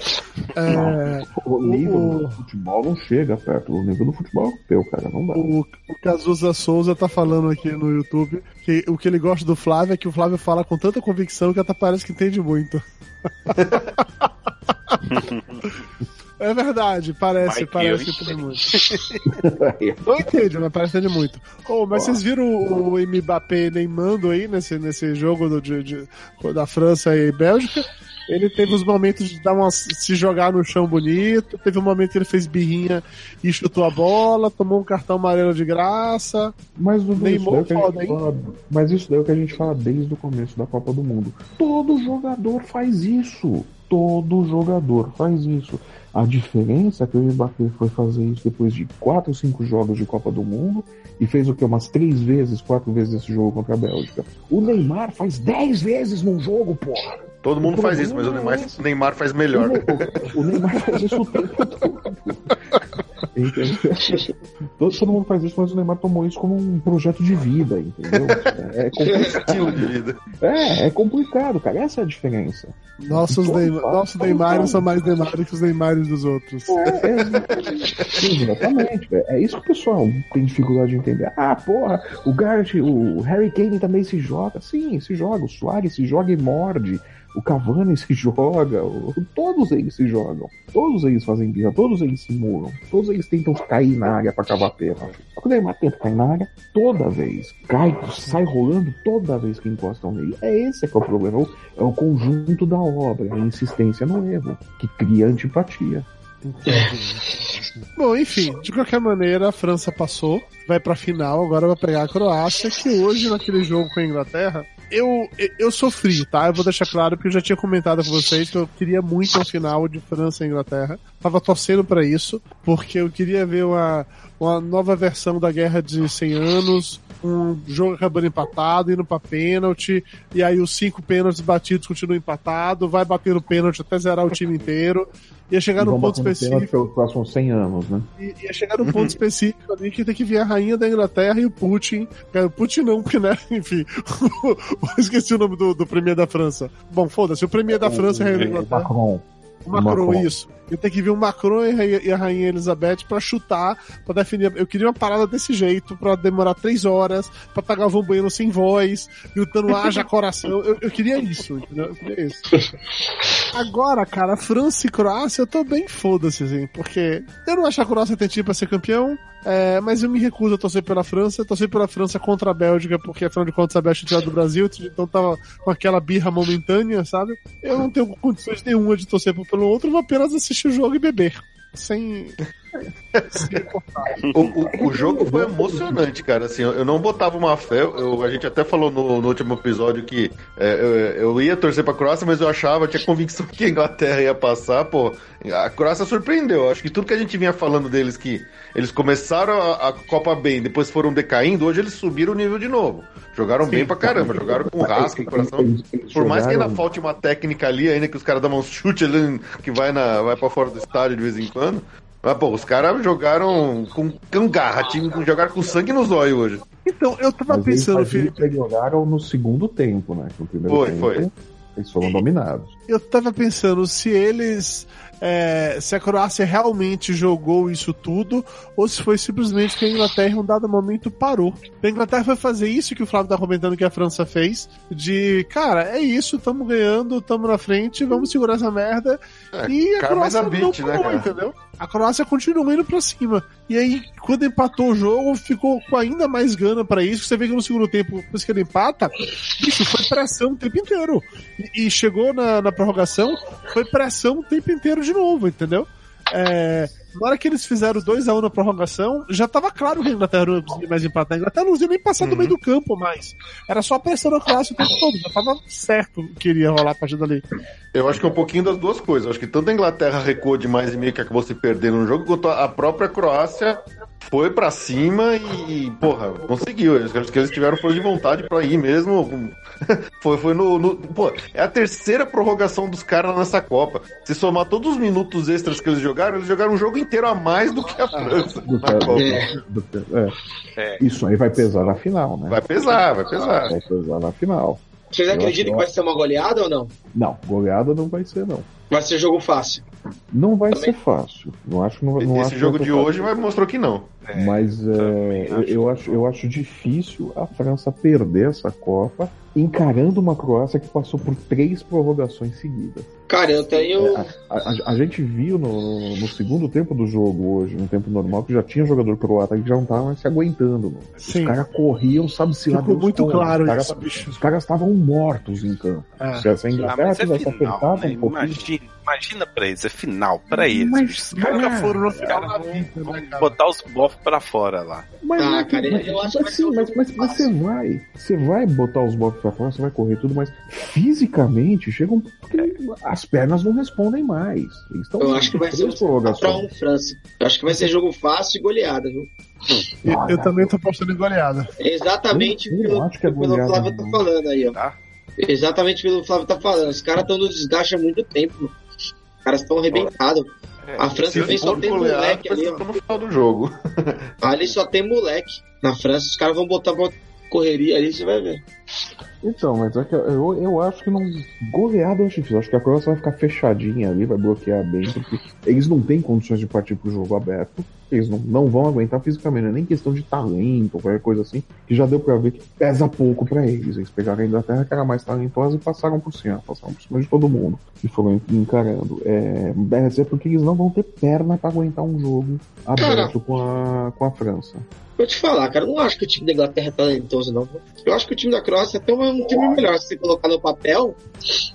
É, o nível o... do futebol não chega perto. O nível do futebol europeu, cara, não dá. O, o Cazuza Souza tá falando aqui no YouTube que o que ele gosta do Flávio é que o Flávio fala com tanta convicção que até parece que entende muito. É verdade, parece, Mike parece tudo muito. Não entendo, mas parece entende muito. Oh, mas vocês viram o, o Mbappé neimando aí nesse, nesse jogo do, de, de, da França e Bélgica? Ele teve os momentos de dar uma, se jogar no chão bonito, teve um momento que ele fez birrinha e chutou a bola, tomou um cartão amarelo de graça. Mas o Neymar foda, fala, Mas isso daí é o que a gente fala desde o começo da Copa do Mundo. Todo jogador faz isso. Todo jogador faz isso. A diferença é que o Mbappé foi fazer isso depois de 4 ou 5 jogos de Copa do Mundo e fez o que? Umas 3 vezes, 4 vezes esse jogo contra a Bélgica. O Neymar faz 10 vezes num jogo, porra! Todo mundo faz isso, mas o Neymar, o Neymar faz melhor. O Neymar faz isso o tempo todo. todo, todo mundo faz isso, mas o Neymar tomou isso como um projeto de vida, entendeu? É, é complicado. de vida. É, é complicado, cara. Essa é a diferença. Nossos Neymar, nossos Neymar são mais Neymar que os Neymares dos outros. É, é, exatamente. É isso que o pessoal tem dificuldade de entender. Ah, porra, o Garrett, o Harry Kane também se joga. Sim, se joga. O Soares se joga e morde o Cavani se joga, todos eles se jogam, todos eles fazem birra, todos eles se muram, todos eles tentam cair na área para cavar pênalti. Só que o Neymar tenta cair na área toda vez, cai, sai rolando toda vez que encostam nele. É esse que é o problema, é o conjunto da obra, a insistência no erro, que cria antipatia. Bom, enfim, de qualquer maneira, a França passou, vai pra final, agora vai pegar a Croácia, que hoje, naquele jogo com a Inglaterra, eu, eu sofri, tá? Eu vou deixar claro porque eu já tinha comentado com vocês que eu queria muito um final de França e Inglaterra. Tava torcendo para isso, porque eu queria ver uma, uma nova versão da Guerra de 100 Anos, um jogo acabando empatado, indo pra pênalti, e aí os cinco pênaltis batidos continuam empatado, vai batendo pênalti até zerar o time inteiro. Ia chegar num ponto específico. Pelos próximos 100 anos, né? Ia chegar num ponto específico ali que tem que vir a rainha da Inglaterra e o Putin. O Putin não, porque, né? Enfim. esqueci o nome do, do Premier da França. Bom, foda-se, o Premier da França é a rainha da Inglaterra. Macron. Macron, Macron. isso. Eu tenho que vir o Macron e a Rainha Elizabeth para chutar, para definir. Eu queria uma parada desse jeito, para demorar três horas, pra estar Galvão Bueno sem voz, gritando haja coração. Eu, eu, queria isso, entendeu? Eu queria isso. Agora, cara, França e Croácia, eu tô bem foda-se, assim, porque eu não acho que a Croácia tem time pra ser campeão, é, mas eu me recuso a torcer pela França, torcer pela França contra a Bélgica, porque afinal de contas a Bélgica tinha do Brasil, então tava com aquela birra momentânea, sabe? Eu não tenho condições nenhuma de torcer pelo outro, vou apenas assistir o jogo e beber. Sem. O, o, o, jogo foi emocionante, cara. Assim, eu não botava uma fé. Eu, a gente até falou no, no último episódio que é, eu, eu, ia torcer pra Croácia, mas eu achava, tinha convicção que a Inglaterra ia passar. Pô, a Croácia surpreendeu. Acho que tudo que a gente vinha falando deles, que eles começaram a, a Copa bem, depois foram decaindo, hoje eles subiram o nível de novo. Jogaram Sim, bem pra caramba, jogaram com rasca, coração. Por mais que ainda falte uma técnica ali, ainda que os caras dão um chute ali que vai, na, vai pra fora do estádio de vez em quando. Mas, pô, os caras jogaram com, com garra, time, jogaram com sangue nos olhos hoje. Então, eu tava Mas pensando, filho. Eles jogaram no segundo tempo, né? No primeiro foi, tempo, foi. Eles foram dominados. Eu tava pensando se eles é, se a Croácia realmente jogou isso tudo ou se foi simplesmente que a Inglaterra em um dado momento parou. A Inglaterra foi fazer isso que o Flávio tá comentando que a França fez, de, cara, é isso, estamos ganhando, estamos na frente, vamos segurar essa merda. É, e a Croácia não beat, né, parou, né, entendeu? A Croácia continua indo pra cima. E aí, quando empatou o jogo, ficou com ainda mais gana para isso. Você vê que no segundo tempo, depois que ele empata, isso foi pressão o tempo inteiro. E, e chegou na, na prorrogação, foi pressão o tempo inteiro de novo, entendeu? É, na hora que eles fizeram 2x1 um na prorrogação, já tava claro que a Inglaterra não conseguia mais empatar. A Inglaterra não ia nem passar uhum. do meio do campo mais. Era só pressão na Croácia o tempo todo. Já tava certo que iria rolar a partir dali. Eu acho que é um pouquinho das duas coisas. Eu acho que tanto a Inglaterra recuou demais e meio que acabou se perdendo no jogo, quanto a própria Croácia foi para cima e, porra, conseguiu. Acho que eles tiveram força de vontade para ir mesmo. foi, foi no, no, Pô, é a terceira prorrogação dos caras nessa Copa. Se somar todos os minutos extras que eles jogaram, eles jogaram um jogo inteiro a mais do que a França. Do que, do que, é. É. Isso aí vai pesar na final, né? Vai pesar, vai pesar. Vai pesar na final. Vocês acreditam que vai ser uma goleada ou não? Não, goleada não vai ser, não. Vai ser jogo fácil. Não vai Também. ser fácil. Não acho, não, não Esse acho jogo de hoje vai, mostrou que não. É, Mas é, eu, eu, acho, eu acho difícil a França perder essa Copa encarando uma Croácia que passou por três prorrogações seguidas. Cara, eu tenho. É, a, a, a, gente viu no, no, segundo tempo do jogo hoje, no tempo normal, que já tinha jogador croata que já não tava se aguentando. Mano. Os caras corriam, sabe se lá. Ficou muito como. claro os caras, Os caras estavam mortos em campo. É. Se a Inglaterra ah, tivesse é apertado né? um pouquinho. Imagina, imagina pra eles, é final, pra eles. Mas, os caras já foram no final da vida, né, botar os bofos pra fora lá. Mas, ah, cara, eu acho que assim, mas, mas, mas você vai. Você vai botar os bofos pra fora, você vai correr tudo, mas fisicamente chega um. As pernas não respondem mais. Eles eu acho que vai ser um França. Eu acho que vai ser jogo fácil e goleada, viu? Eu, eu também tô apostando em goleada. Exatamente eu, pelo, que é pelo Flávio tá falando aí, ó. Tá? Exatamente pelo Flávio tá falando. Os caras estão no desgaste há muito tempo. Os caras estão arrebentados. É, a França vem só tem moleque ali. No final do jogo. ali só tem moleque. Na França, os caras vão botar pra correria ali, você vai ver. Então, mas é que eu, eu acho que não. Goleada eu acho difícil. Acho que a Croácia vai ficar fechadinha ali, vai bloquear bem, porque eles não têm condições de partir pro jogo aberto. Eles não, não vão aguentar fisicamente, não é nem questão de talento qualquer coisa assim, que já deu pra ver que pesa pouco para eles. Eles pegaram a Inglaterra, que era mais talentosa, e passaram por cima, passaram por cima de todo mundo. E foram encarando. É, é porque eles não vão ter perna para aguentar um jogo aberto com a, com a França. Vou te falar, cara, eu não acho que o time da Inglaterra é talentoso, não. Eu acho que o time da Croácia é até um time melhor. Se você colocar no papel,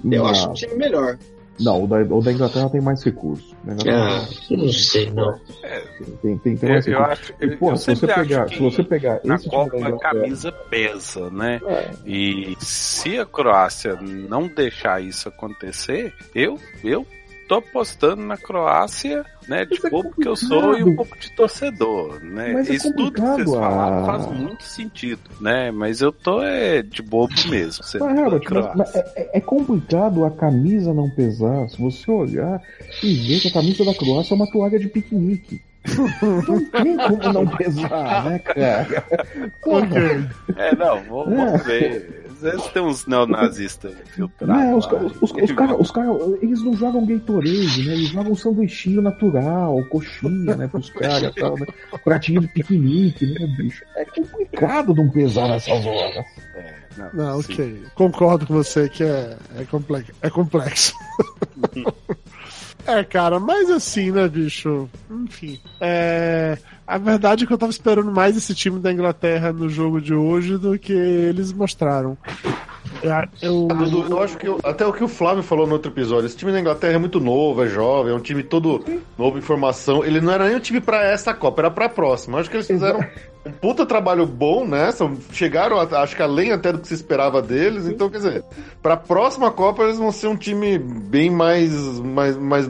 eu não. acho um time melhor. Não, o da, o da Inglaterra tem mais recursos. Ah, não sei, não. É, tem, tem, tem mais eu, recursos. Eu acho, e, pô, eu se, você pegar, se você pegar na esse Copa a camisa pesa, né? É. E se a Croácia não deixar isso acontecer, eu, eu tô apostando na Croácia, né? De bobo é que eu sou e um pouco de torcedor, né? Mas é Isso tudo que vocês falaram faz muito sentido, né? Mas eu tô é, de bobo mesmo. Mas, Herbert, mas, mas é, é, complicado a camisa não pesar. Se você olhar e ver que a camisa da Croácia é uma toalha de piquenique. Não tem como não pesar, né, cara? Porra. É, não, vamos, vamos ver vezes tem uns neonazistas filtrados. Não, os, os, os, caras, os cara, eles não jogam Gatorade, né? Eles jogam sanduichinho natural, coxinha, né? Pros caras tal, né? Pratinho de piquenique, né, bicho? É complicado não pesar nessas horas. É, não, não ok. Concordo com você que é, é complexo. É complexo. é, cara, mas assim, né, bicho? Enfim. É. A verdade é que eu tava esperando mais esse time da Inglaterra no jogo de hoje do que eles mostraram. Eu, eu, eu acho que eu, até o que o Flávio falou no outro episódio, esse time da Inglaterra é muito novo, é jovem, é um time todo novo em formação. Ele não era nem um time para essa Copa, era para a próxima. Eu acho que eles fizeram um puta trabalho bom, né? Chegaram, acho que além até do que se esperava deles. Então, quer dizer, para a próxima Copa eles vão ser um time bem mais, mais, mais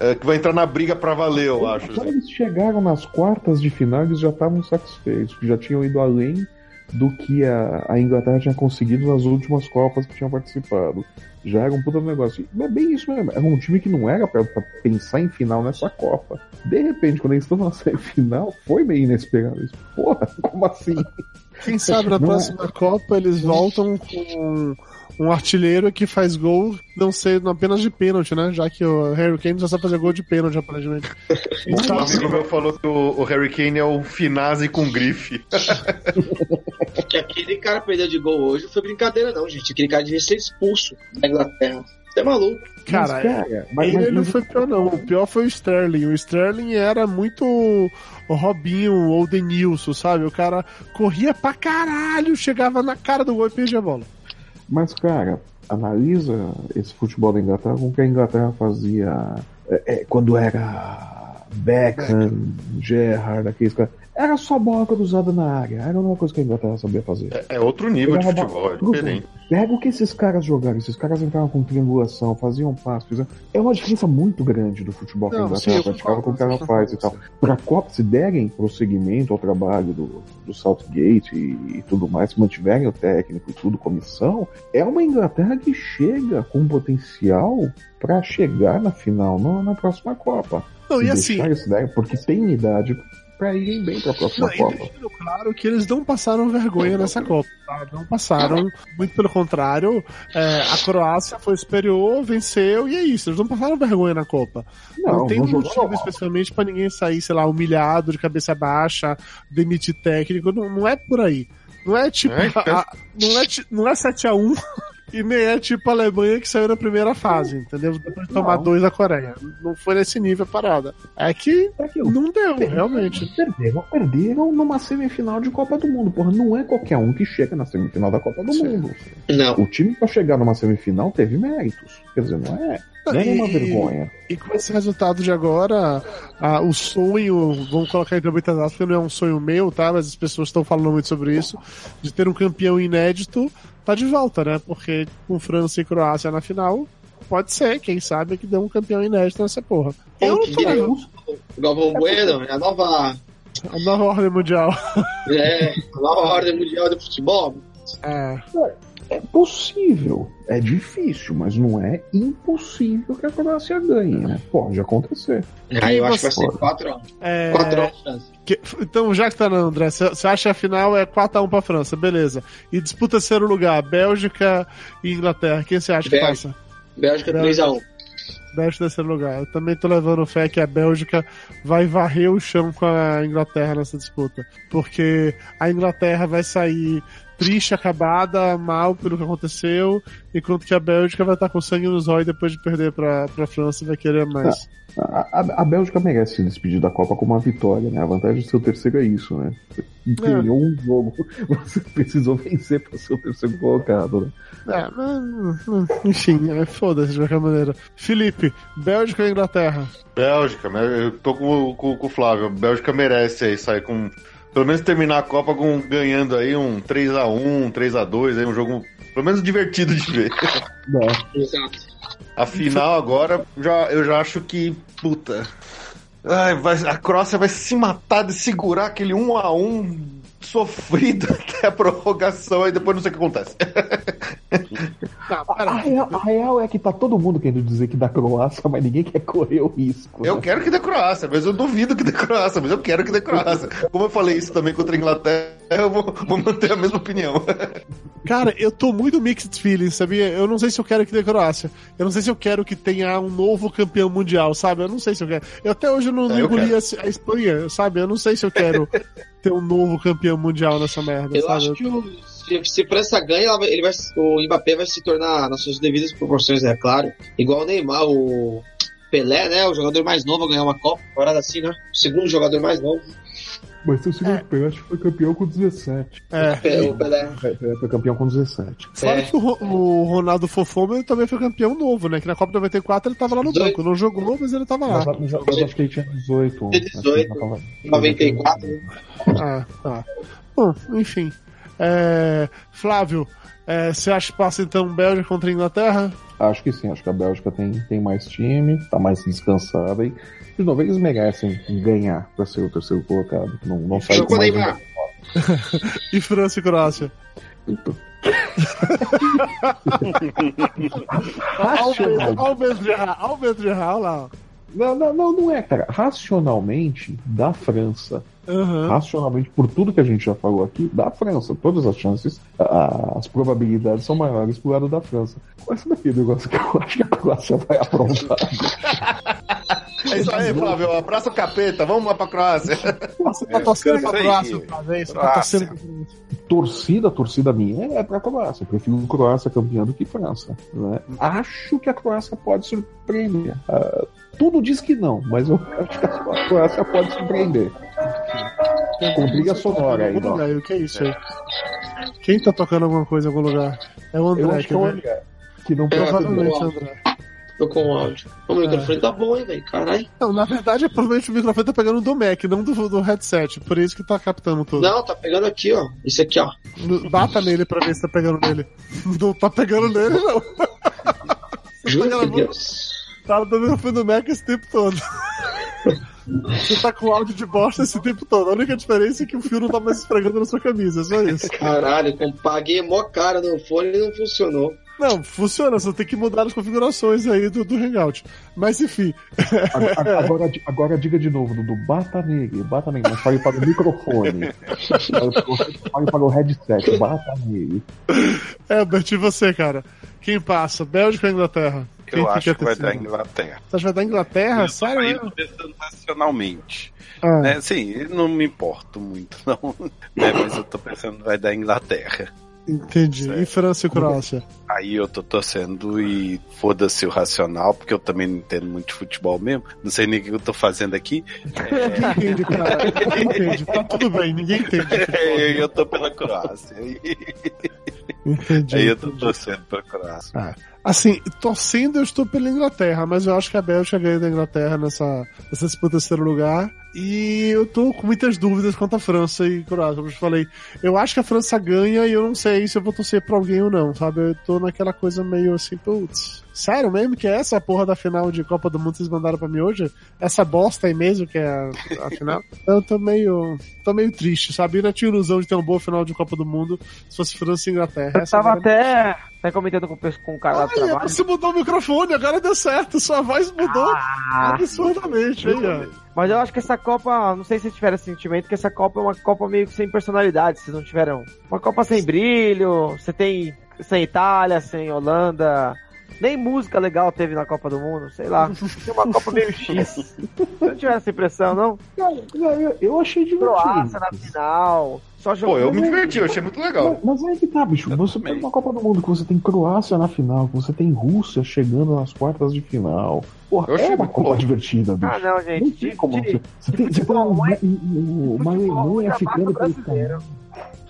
é, que vai entrar na briga para valer, eu acho. Quando assim. eles chegaram nas quartas de final, eles já estavam satisfeitos, já tinham ido além do que a, a, Inglaterra tinha conseguido nas últimas Copas que tinham participado. Já era um puta negócio. É bem isso mesmo. Era um time que não era para pensar em final nessa Copa. De repente, quando eles estão na semifinal, foi meio inesperado. Porra, como assim? Quem sabe na não é próxima é... Copa eles voltam com um artilheiro que faz gol não ser apenas de pênalti, né? Já que o Harry Kane só sabe fazer gol de pênalti, aparentemente. um amigo meu falou que o, o Harry Kane é o Finazzi com grife. que aquele cara perdeu de gol hoje não foi brincadeira, não, gente. Aquele cara devia ser expulso da Inglaterra. Você é maluco. Cara, mas, cara mas, ele mas, não foi pior, não. O pior foi o Sterling. O Sterling era muito o Robinho ou o Denilson, sabe? O cara corria pra caralho, chegava na cara do gol e perdia a bola. Mas, cara, analisa esse futebol da Inglaterra com o que a Inglaterra fazia é, é, quando era Beckham, Gerrard, aqueles caras. Era só bola cruzada na área. Era uma coisa que a Inglaterra sabia fazer. É, é outro nível de futebol, é diferente. Pega o que esses caras jogaram. Esses caras entravam com triangulação, faziam passos. Fizeram... É uma diferença muito grande do futebol que a Inglaterra praticava com o que ela faz e tal. Pra Copa, se derem prosseguimento ao trabalho do, do Southgate e, e tudo mais, se mantiverem o técnico e tudo, comissão, é uma Inglaterra que chega com potencial para chegar na final na, na próxima Copa. Não, e assim. porque tem idade para irem bem para a próxima não, Copa. claro que eles não passaram vergonha nessa Copa. Tá? Não passaram, muito pelo contrário. É, a Croácia foi superior, venceu e é isso. Eles não passaram vergonha na Copa. Não, não tem um motivo especificamente para ninguém sair, sei lá, humilhado, de cabeça baixa, demitir técnico. Não, não é por aí. Não é tipo. É, a, não, é, não é 7x1 e nem é tipo a Alemanha que saiu na primeira fase, entendeu? Depois de tomar não. dois da Coreia. Não foi nesse nível a parada. É que, é não deu, perderam, realmente. Perderam, perderam numa semifinal de Copa do Mundo. Porra, não é qualquer um que chega na semifinal da Copa do Sim. Mundo. Não. O time pra chegar numa semifinal teve méritos. Quer dizer, não é. Não é uma vergonha. E com esse resultado de agora, a, o sonho, vamos colocar entre muitas aspas, porque não é um sonho meu, tá? Mas as pessoas estão falando muito sobre isso, de ter um campeão inédito tá de volta, né? Porque com França e Croácia na final, pode ser, quem sabe, que dê um campeão inédito nessa porra. Eu que tô... Galvão Bueno, é a nova. A nova ordem mundial. É, a nova ordem mundial do futebol. É. É possível, é difícil, mas não é impossível que a Croácia ganhe, né? Pode acontecer. Ah, eu acho que vai ser 4x1. É... 4x1 Então, já que tá na André, você acha que a final é 4x1 pra França, beleza. E disputa terceiro lugar, Bélgica e Inglaterra. Quem você acha Bélgica. que passa? Bélgica 3x1. Bélgica terceiro lugar. Eu também tô levando fé que a Bélgica vai varrer o chão com a Inglaterra nessa disputa. Porque a Inglaterra vai sair triste, acabada, mal pelo que aconteceu, enquanto que a Bélgica vai estar com sangue nos olhos depois de perder para a França e vai querer mais. A, a, a, Bélgica merece se despedir da Copa com uma vitória, né? A vantagem do seu terceiro é isso, né? Você ganhou é. um jogo, você precisou vencer para ser o terceiro colocado, né? É, mas, enfim, é, foda-se de qualquer maneira. Felipe, Bélgica ou Inglaterra? Bélgica, né? Eu tô com, com, com o Flávio. Bélgica merece aí sair com pelo menos terminar a Copa com, ganhando aí um 3x1, 3x2, aí um jogo Pelo menos divertido de ver. É. Exato. A final agora, já, eu já acho que, puta. Ai, vai, a Croácia vai se matar de segurar aquele 1 a 1 sofrido até a prorrogação e depois não sei o que acontece. Não, a, real, a, real, é que tá todo mundo querendo dizer que da Croácia, mas ninguém quer correr o risco. Eu né? quero que dê Croácia, mas eu duvido que dê Croácia, mas eu quero que dê Croácia. Como eu falei isso também contra a Inglaterra, eu vou, vou manter a mesma opinião. Cara, eu tô muito mixed feelings, sabia? Eu não sei se eu quero que dê Croácia. Eu não sei se eu quero que tenha um novo campeão mundial, sabe? Eu não sei se eu quero. Eu até hoje não, é, engoli a, a Espanha, sabe? Eu não sei se eu quero ter um novo campeão mundial nessa merda. Eu sabe? acho que o, se, se França ganha, ele vai, o Mbappé vai se tornar, nas suas devidas proporções, é claro, igual o Neymar, o Pelé, né? O jogador mais novo a ganhar uma Copa, parada assim, né? O segundo jogador mais novo. Mas o segundo é. Pelé, acho que foi campeão com 17. É, o Pelé. Pelé foi campeão com 17. Fora é. que o, o Ronaldo Fofoma também foi campeão novo, né? Que na Copa 94 ele tava lá no 18. banco. Não jogou, mas ele tava lá. Mas, mas, mas acho que ele tinha 18. 18, 94. Ah, tá. Bom, enfim. É, Flávio, é, você acha que passa então Bélgica contra a Inglaterra? Acho que sim, acho que a Bélgica tem, tem mais time, tá mais descansada e de novo, eles merecem ganhar para ser o terceiro colocado. Não, não sai com mais um... E França e Croácia? Olha o medo de errar, olha o medo de errar, olha lá. Não, não, não, não é, cara. Racionalmente, da França. Uhum. Racionalmente, por tudo que a gente já falou aqui, da França. Todas as chances, as probabilidades são maiores pro lado da França. Mas daqui negócio que eu acho que a Croácia vai aprontar. É isso aí, Flávio. Abraça o capeta. Vamos lá pra Croácia. Você tá torcendo pra Croácia, Você tá torcendo pra Torcida, torcida minha é pra Croácia. Eu prefiro Croácia campeã do que França. Né? Acho que a Croácia pode surpreender. Uh, tudo diz que não, mas eu acho que a Croácia pode surpreender. Com briga sonora aí, ó. O que é isso aí? Quem tá tocando alguma coisa em algum lugar? É o André. Eu acho que é o André. Que não provavelmente, André. Tô com o áudio. O microfone é. tá bom, hein, velho? Caralho. Não, na verdade, provavelmente o microfone tá pegando do Mac, não do, do headset. Por isso que tá captando tudo. Não, tá pegando aqui, ó. Isso aqui, ó. Bata nele pra ver se tá pegando nele. Não tá pegando nele, não. Juro tá Deus. Tava do microfone do Mac esse tempo todo. Você tá com áudio de bosta esse tempo todo. A única diferença é que o fio não tá mais esfregando na sua camisa, é só isso. Caralho, paguei mó cara no fone e não funcionou. Não, funciona, só tem que mudar as configurações aí do, do Hangout. Mas enfim. Agora, agora diga de novo, Dudu, bata nele, bata nele, mas fale para o microfone. fale para o headset, bata nele. É, Bert, e você, cara? Quem passa? Bélgica ou Inglaterra? Eu acho que vai dar Inglaterra. Você acha que vai dar Inglaterra? Sério? Eu pensando racionalmente. Ah. Né? Sim, não me importo muito, não. Né? Mas eu tô pensando que vai dar Inglaterra. Entendi. Certo. E França e Croácia? Aí eu tô torcendo e foda-se o racional, porque eu também não entendo muito de futebol mesmo. Não sei nem o que eu tô fazendo aqui. É... Ninguém entende, cara. Ninguém entende. Tá tudo bem, ninguém entende. É, eu tô pela Croácia. Entendi. Aí eu tô torcendo pra Croácia. Ah. Assim, torcendo eu estou pela Inglaterra, mas eu acho que a Bélgica ganha da Inglaterra nessa, nessa disputa terceiro lugar. E eu tô com muitas dúvidas quanto a França e Croácia, como eu falei. Eu acho que a França ganha e eu não sei se eu vou torcer pra alguém ou não, sabe? Eu tô naquela coisa meio assim, putz. Sério mesmo que é essa porra da final de Copa do Mundo que vocês mandaram pra mim hoje? Essa bosta aí mesmo que é a, a final? Eu tô meio. tô meio triste, sabe? Eu não tinha ilusão de ter uma boa final de Copa do Mundo se fosse França e Inglaterra. Eu tava até, até comentando com, com o cara lá do trabalho. Você mudou o microfone, agora deu certo. Sua voz mudou ah, absurdamente aí, ó. Mas eu acho que essa Copa, não sei se vocês tiveram esse sentimento, que essa Copa é uma Copa meio que sem personalidade, vocês não tiveram. Uma Copa sem brilho, você tem sem Itália, sem Holanda, nem música legal teve na Copa do Mundo, sei lá. Tem uma Copa meio X. não tiveram essa impressão, não? Eu achei divertido. Croácia na final. Só Pô, eu me diverti, eu achei muito legal. Mas, mas é que tá, bicho. Eu você também. tem uma Copa do Mundo que você tem Croácia na final, que você tem Rússia chegando nas quartas de final. Porra, é uma Copa divertida, bicho. Ah, não, gente. Não tem como. De, você, tem, você tem uma, Alemanha ficando pelo caminho.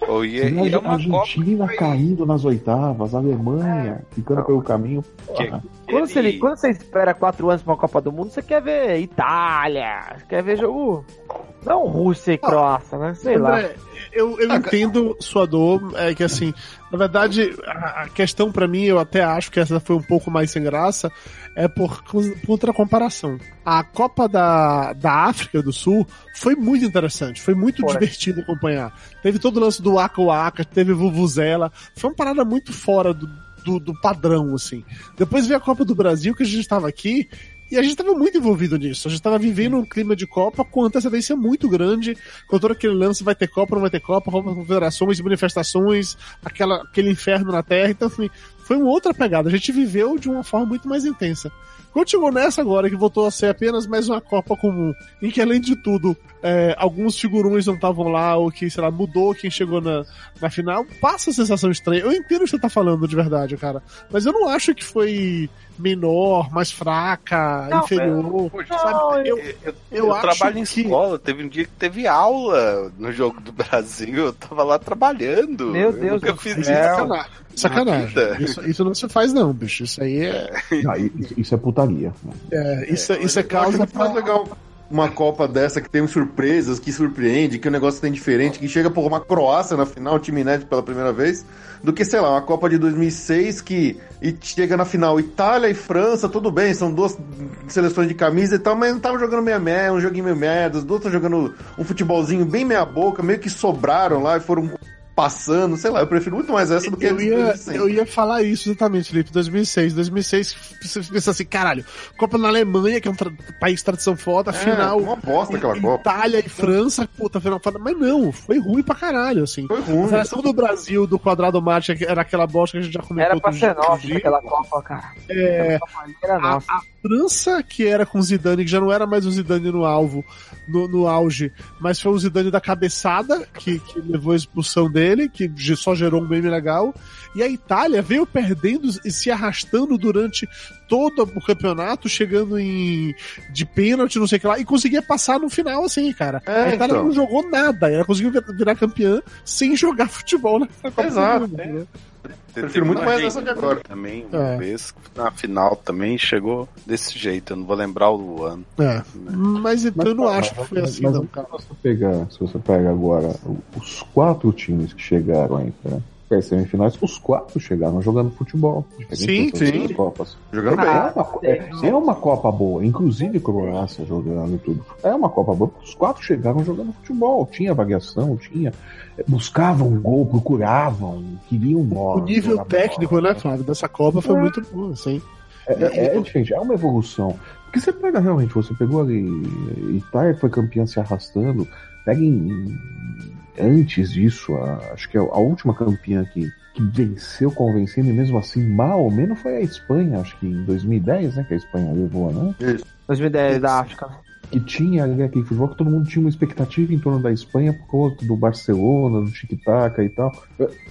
Oh, e, e é uma Argentina Copa caindo nas oitavas, a Alemanha ficando pelo caminho. Que, Quando, ele... você, quando você espera quatro anos pra uma Copa do Mundo, você quer ver Itália, quer ver jogo. Não Rússia e Croácia, né? Sei André, lá. Eu, eu entendo sua dor, é que assim, na verdade, a, questão para mim, eu até acho que essa foi um pouco mais sem graça, é por, outra comparação. A Copa da, da África do Sul foi muito interessante, foi muito divertido acompanhar. Teve todo o lance do Waka Waka, teve Vuvuzela, foi uma parada muito fora do, do, do, padrão, assim. Depois veio a Copa do Brasil, que a gente estava aqui, e a gente estava muito envolvido nisso. A gente estava vivendo um clima de Copa com antecedência muito grande, com todo aquele lance, vai ter Copa, não vai ter Copa, Copa Confederações, manifestações, aquela, aquele inferno na Terra. Então, assim, foi uma outra pegada. A gente viveu de uma forma muito mais intensa. Chegou nessa agora, que voltou a ser apenas mais uma Copa comum, em que além de tudo, é, alguns figurões não estavam lá, ou que, sei lá, mudou quem chegou na, na final, passa a sensação estranha. Eu entendo o que você tá falando de verdade, cara. Mas eu não acho que foi menor, mais fraca, não, inferior. É, sabe? Eu, eu, eu, eu trabalho em que... escola, teve um dia que teve aula no jogo do Brasil, eu tava lá trabalhando. Meu Deus, eu fiz isso. Sacanagem. Sacanagem. Isso, isso, não se faz, não, bicho. Isso aí é. Não, isso, isso, é putaria. É, isso, é, isso é causa. Pra... mais legal uma Copa dessa que tem surpresas, que surpreende, que o negócio tem diferente, que chega por uma Croácia na final, time inédito pela primeira vez, do que, sei lá, uma Copa de 2006 que e chega na final Itália e França, tudo bem, são duas seleções de camisa e tal, mas não tava jogando meia meia, um joguinho meio merda, os dois estão jogando um futebolzinho bem meia boca, meio que sobraram lá e foram passando, sei lá, eu prefiro muito mais essa do que eu ia, eu ia falar isso exatamente, Felipe, 2006. 2006, você pensa assim, caralho, Copa na Alemanha, que é um tra país de tradição foda, é, final. Uma bosta aquela Copa. Itália e França, puta, final foda. Mas não, foi ruim pra caralho, assim. Foi ruim. A seleção do Brasil, do quadrado mate, era aquela bosta que a gente já comentou. Era pra ser nossa aquela Copa, cara. É. Era nossa. A, a França, que era com o Zidane, que já não era mais o Zidane no alvo, no, no auge, mas foi o Zidane da cabeçada, que, que levou a expulsão dele, que só gerou um meme legal. E a Itália veio perdendo e se arrastando durante todo o campeonato, chegando em de pênalti, não sei o que lá, e conseguia passar no final, assim, cara. É, a Itália então. não jogou nada, ela conseguiu virar campeã sem jogar futebol na Copa Exato. Mundo, né? Prefiro muito mais essa de agora. Também, uma é. vez, na final também chegou desse jeito, eu não vou lembrar o ano. É. Mas então eu não mas, acho que foi assim, mas, não, cara. Se você, pega, se você pega agora os quatro times que chegaram aí pra, as semifinais, os quatro chegaram jogando futebol. Sim, sim. Copas. Jogando é, bem. É uma, é, é uma Copa boa, inclusive Croácia jogando e tudo. É uma Copa boa, os quatro chegaram jogando futebol. Tinha variação, tinha buscavam um gol, procuravam, queriam bola. O nível técnico, bola. né, Flávio, dessa Copa foi é. muito bom, sim. É, é, é, diferente, é uma evolução. Porque você pega realmente, você pegou ali, Itália foi campeã se arrastando, pega em, antes disso, a, acho que a, a última campeã que, que venceu convencendo, e mesmo assim mal ou menos foi a Espanha, acho que em 2010, né, que a Espanha levou, né? 2010 da África que tinha ali aquele futebol que todo mundo tinha uma expectativa em torno da Espanha por conta do Barcelona, do tic-tac e tal.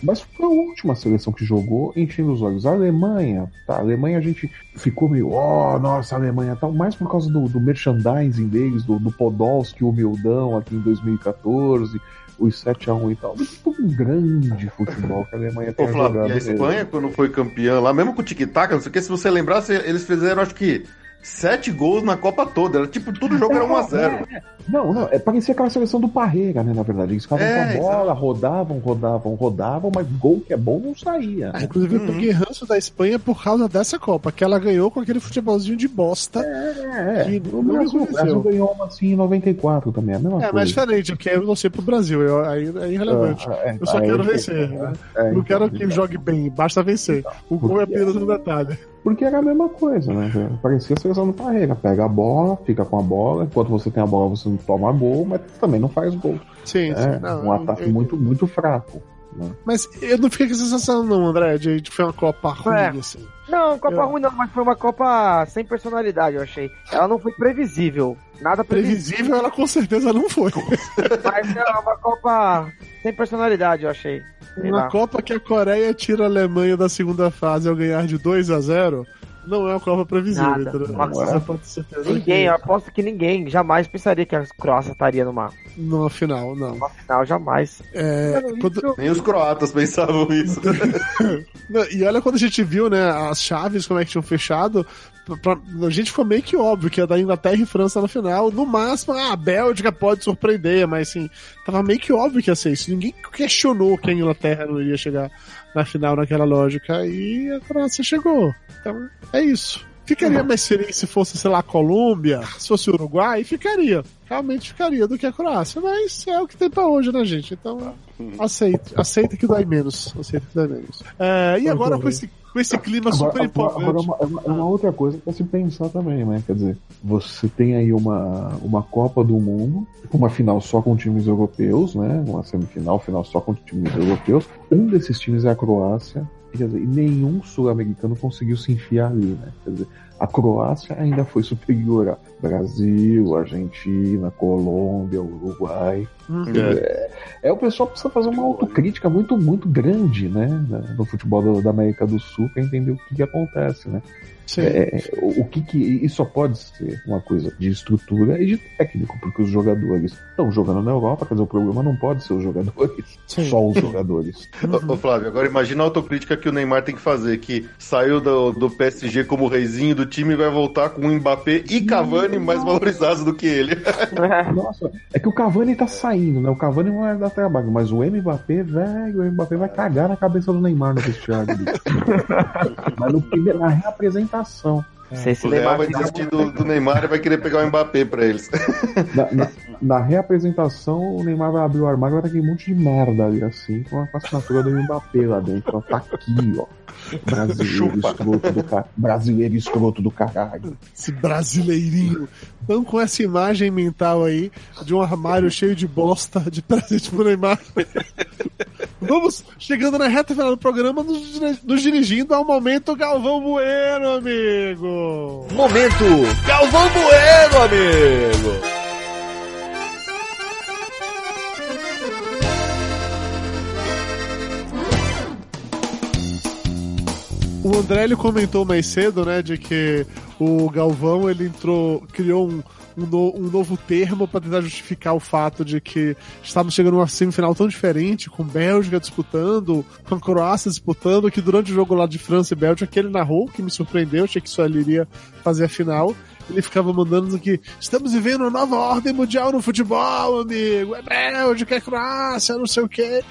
Mas foi a última seleção que jogou enchendo os olhos. A Alemanha, tá? A Alemanha a gente ficou meio, ó, oh, nossa, a Alemanha tal, mais por causa do, do merchandising deles, do, do Podolski, o humildão aqui em 2014 os 7x1 e tal. Tipo um grande futebol que a Alemanha tem jogado. E a Espanha, quando foi campeã lá, mesmo com o tic-tac, não sei o que, se você lembrar, eles fizeram, acho que sete gols na Copa toda. Era tipo, todo jogo era 1x0. É, é. Não, não, é, parecia aquela seleção do Parreira, né, na verdade. Eles ficavam é, com a bola, exatamente. rodavam, rodavam, rodavam, mas gol que é bom não saía. Ah, inclusive, eu peguei ranço da Espanha por causa dessa Copa, que ela ganhou com aquele futebolzinho de bosta. É, é. o Brasil, Brasil ganhou uma assim em 94 também, a mesma é, coisa. É, mas diferente, eu quero você pro Brasil, eu, aí é irrelevante. Ah, é, eu só quero vencer, né? não quero que jogue bem, basta vencer. O gol é apenas um detalhe. Porque era a mesma coisa, né? Parecia a seleção do Parreira. Pega a bola, fica com a bola, enquanto você tem a bola, você não toma gol, mas também não faz gol. Sim, é, sim. Não, um ataque eu... muito, muito fraco. Né? Mas eu não fiquei com essa sensação, não, André, de que foi uma Copa ruim, é. assim. Não, Copa eu... ruim não, mas foi uma Copa sem personalidade, eu achei. Ela não foi previsível. Nada previsível. Previsível ela com certeza não foi. mas não, uma Copa sem personalidade, eu achei. Sei uma lá. Copa que a Coreia tira a Alemanha da segunda fase ao ganhar de 2 a 0 Não é uma Copa previsível. Nada. Não, pode certeza ninguém, eu aposto que ninguém jamais pensaria que a Croácia estaria numa. Numa final, não. Numa final, jamais. É, quando... Nem os croatas pensavam isso. e olha quando a gente viu, né, as chaves, como é que tinham fechado. Pra, a gente ficou meio que óbvio que ia dar Inglaterra e França na final. No máximo, ah, a Bélgica pode surpreender, mas assim, tava meio que óbvio que ia ser isso. Ninguém questionou que a Inglaterra não iria chegar na final naquela lógica. E a Croácia chegou. Então, é isso. Ficaria mais feliz se fosse, sei lá, a Colômbia, se fosse o Uruguai, ficaria. Realmente ficaria do que a Croácia. Mas é o que tem pra hoje, né, gente? Então, aceita. Aceita que dói menos. Aceita que dói menos. É, e agora com esse com esse clima agora, super importante. Agora, é uma, é uma, outra coisa para se pensar também, né? Quer dizer, você tem aí uma, uma Copa do Mundo, uma final só com times europeus, né? Uma semifinal, final só com times europeus. Um desses times é a Croácia, quer dizer, e nenhum sul-americano conseguiu se enfiar ali, né? Quer dizer, a Croácia ainda foi superior a Brasil, Argentina, Colômbia, Uruguai. Uhum. É, é, o pessoal precisa fazer uma autocrítica muito, muito grande, né? No futebol da América do Sul para entender o que, que acontece, né? É, o, o que, que isso só pode ser uma coisa de estrutura e de técnico, porque os jogadores estão jogando na Europa, quer dizer, o problema não pode ser os jogadores, Sim. só os jogadores. Ô, Flávio, agora imagina a autocrítica que o Neymar tem que fazer, que saiu do, do PSG como reizinho do time e vai voltar com o Mbappé e Cavani mais valorizados do que ele. Nossa, é que o Cavani tá saindo, né? O Cavani não vai dar trabalho, mas o Mbappé, velho, o Mbappé vai cagar na cabeça do Neymar no vestiário. mas no primeiro, na reapresentação. É. Se o Real vai desistir do, do, Neymar e vai querer pegar o Mbappé pra eles. Na, na, na, reapresentação, o Neymar vai abrir o armário e vai ter aquele monte de merda ali, assim, com a assinatura do Mbappé lá dentro. Ó, tá aqui, ó. Brasileiro escroto do car... Brasileiro escroto do caralho. Esse brasileirinho. Então, com essa imagem mental aí de um armário cheio de bosta de presente pro Neymar. Vamos chegando na reta final do programa, nos, nos dirigindo ao momento Galvão Bueno, amigo. Momento Galvão Bueno, amigo. O André ele comentou mais cedo, né, de que o Galvão ele entrou, criou um, um, no, um novo termo para tentar justificar o fato de que estávamos chegando numa semifinal tão diferente, com Bélgica disputando, com a Croácia disputando, que durante o jogo lá de França e Bélgica, que ele narrou, que me surpreendeu, achei que só ele iria fazer a final. Ele ficava mandando que estamos vivendo uma nova ordem mundial no futebol, amigo. É Bélgica, é Croácia, não sei o quê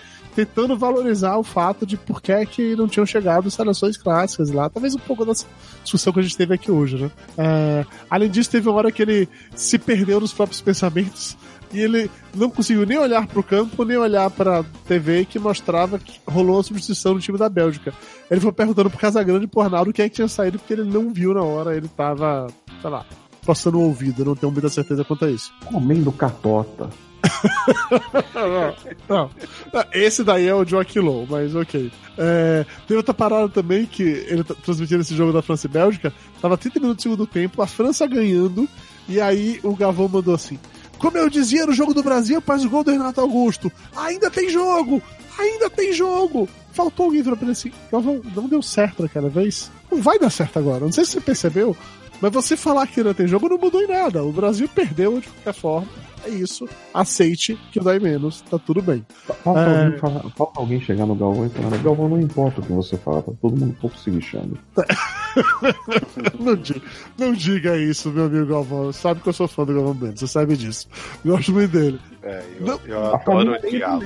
tentando valorizar o fato de por que, é que não tinham chegado seleções clássicas lá. Talvez um pouco dessa discussão que a gente teve aqui hoje, né? É, além disso, teve uma hora que ele se perdeu nos próprios pensamentos e ele não conseguiu nem olhar para o campo, nem olhar para a TV que mostrava que rolou uma substituição no time da Bélgica. Ele foi perguntando pro Casagrande e pro Arnaldo quem é que tinha saído, porque ele não viu na hora, ele tava, sei lá, passando o ouvido, não tenho muita certeza quanto a isso. Comendo catota não, não, Esse daí é o Joaquim Low, mas ok. É, tem outra parada também que ele tá transmitindo esse jogo da França e Bélgica. Tava 30 minutos do segundo tempo, a França ganhando, e aí o Gavão mandou assim: Como eu dizia no jogo do Brasil, faz o gol do Renato Augusto. Ainda tem jogo! Ainda tem jogo! Faltou alguém pra ele assim: Gavão, não deu certo naquela vez. Não vai dar certo agora. Não sei se você percebeu, mas você falar que ainda tem jogo não mudou em nada. O Brasil perdeu de qualquer forma é isso, aceite que dói menos, tá tudo bem. Falta, é... alguém, falar, falta alguém chegar no Galvão e falar, Galvão não importa o que você fala, tá todo mundo um pouco se lixando. não, diga, não diga isso, meu amigo Galvão. Sabe que eu sou fã do Galvão Bueno, você sabe disso. Gosto muito dele. É, eu, não, eu adoro odiá-lo.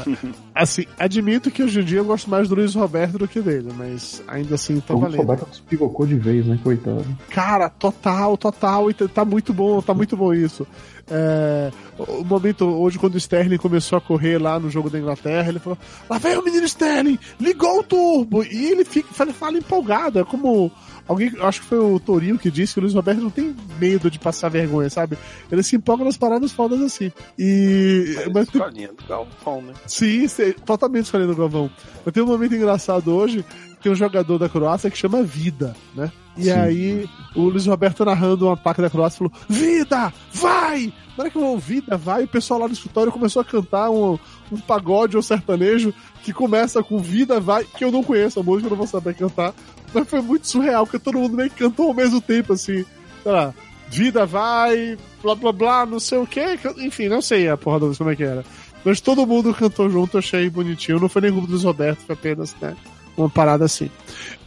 Assim, admito que hoje em dia eu gosto mais do Luiz Roberto do que dele, mas ainda assim tá o valendo. O Roberto despigocou de vez, né, coitado. Cara, total, total, e tá muito bom, tá muito bom isso. É, o momento hoje, quando o Sterling começou a correr lá no jogo da Inglaterra, ele falou: Lá vem o menino Sterling, ligou o turbo! E ele fica, fala, fala empolgado, é como Alguém, acho que foi o Torinho que disse que o Luiz Roberto não tem medo de passar vergonha, sabe? Ele se empolga nas paradas fodas assim. E. Mas, mas do Galvão, né? Sim, sim, totalmente escolhendo o Galvão. Mas tem um momento engraçado hoje tem um jogador da Croácia que chama Vida, né? E Sim. aí o Luiz Roberto narrando um ataque da Croácia falou: Vida, vai! Na hora que eu Vida, vai, o pessoal lá no escritório começou a cantar um, um pagode ou sertanejo que começa com Vida, vai, que eu não conheço a música, eu não vou saber cantar. Mas foi muito surreal, porque todo mundo meio que cantou ao mesmo tempo, assim, sei lá, Vida vai, blá blá blá, não sei o que, enfim, não sei a porra da música como é que era. Mas todo mundo cantou junto, achei bonitinho. Não foi nem grupo dos Roberto, foi apenas, né? Uma parada assim.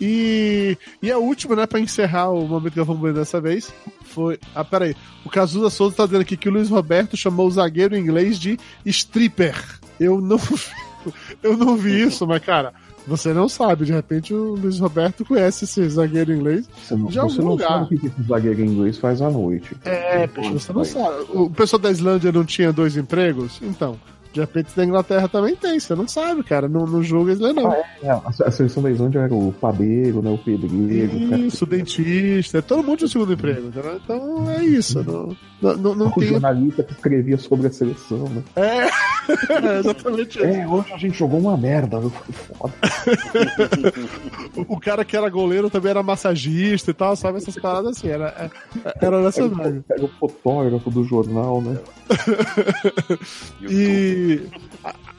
E, e a última, né, pra encerrar o momento que eu vou ver dessa vez, foi. Ah, peraí. O Cazuza Souza tá dizendo aqui que o Luiz Roberto chamou o zagueiro em inglês de stripper. Eu não. eu não vi isso, mas, cara, você não sabe, de repente o Luiz Roberto conhece esse zagueiro inglês você não, de algum você não lugar. sabe o que esse zagueiro inglês faz à noite. É, você não sabe. O pessoal da Islândia não tinha dois empregos? Então, de repente da Inglaterra também tem, você não sabe, cara. Não, não julga isso não. Ah, é, a, seleção da Islândia era o padeiro, né? O pedreiro. Isso, o dentista. Todo mundo tinha o segundo emprego, entendeu? Então é isso. Não, não, não, não o tem... jornalista que escrevia sobre a seleção, né? É, é exatamente isso. É, hoje a gente jogou uma merda, foi foda. o cara que era goleiro também era massagista e tal, sabe? Essas paradas assim, era, é, era nessa. Era o fotógrafo do jornal, né? e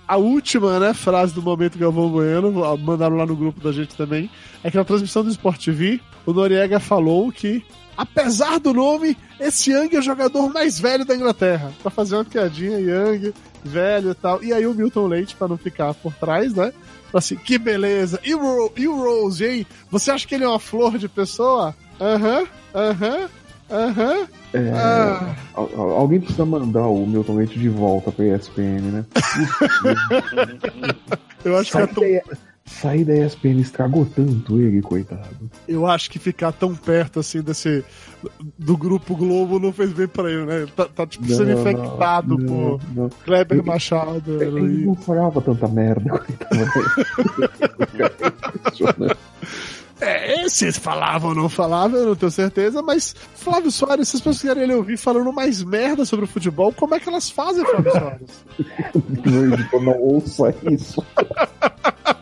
a, última né, frase do momento Galvão Bueno, mandaram lá no grupo da gente também, é que na transmissão do Sport TV, o Noriega falou que, apesar do nome, esse Young é o jogador mais velho da Inglaterra. Pra fazer uma piadinha, Young, velho e tal. E aí o Milton Leite, para não ficar por trás, né? Assim, que beleza. E o, e o Rose, hein? Você acha que ele é uma flor de pessoa? Aham, uhum, aham, uhum, aham. Uhum. É, ah. Alguém precisa mandar o Milton Leite de volta pra ESPN, né? Eu acho que é tão... Sair da ESPN estragou tanto ele, coitado. Eu acho que ficar tão perto assim desse. do Grupo Globo não fez bem pra ele, né? Tá, tá tipo, sendo infectado não, por não. Kleber ele, Machado. Ele, ele não falava tanta merda, coitado. É, se falavam ou não falavam, eu não tenho certeza, mas Flávio Soares, se as pessoas querem ele ouvir falando mais merda sobre o futebol, como é que elas fazem, Flávio Soares? não ouça isso.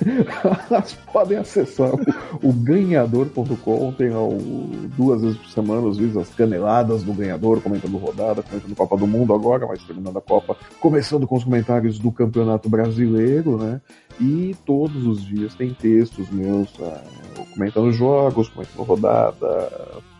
Elas podem acessar o, o ganhador.com, tem o, duas vezes por semana, às vezes as caneladas do ganhador, comentando rodada, comentando Copa do Mundo agora, mas terminando a Copa, começando com os comentários do Campeonato Brasileiro, né? E todos os dias tem textos meus uh, comentando jogos, comentando rodada,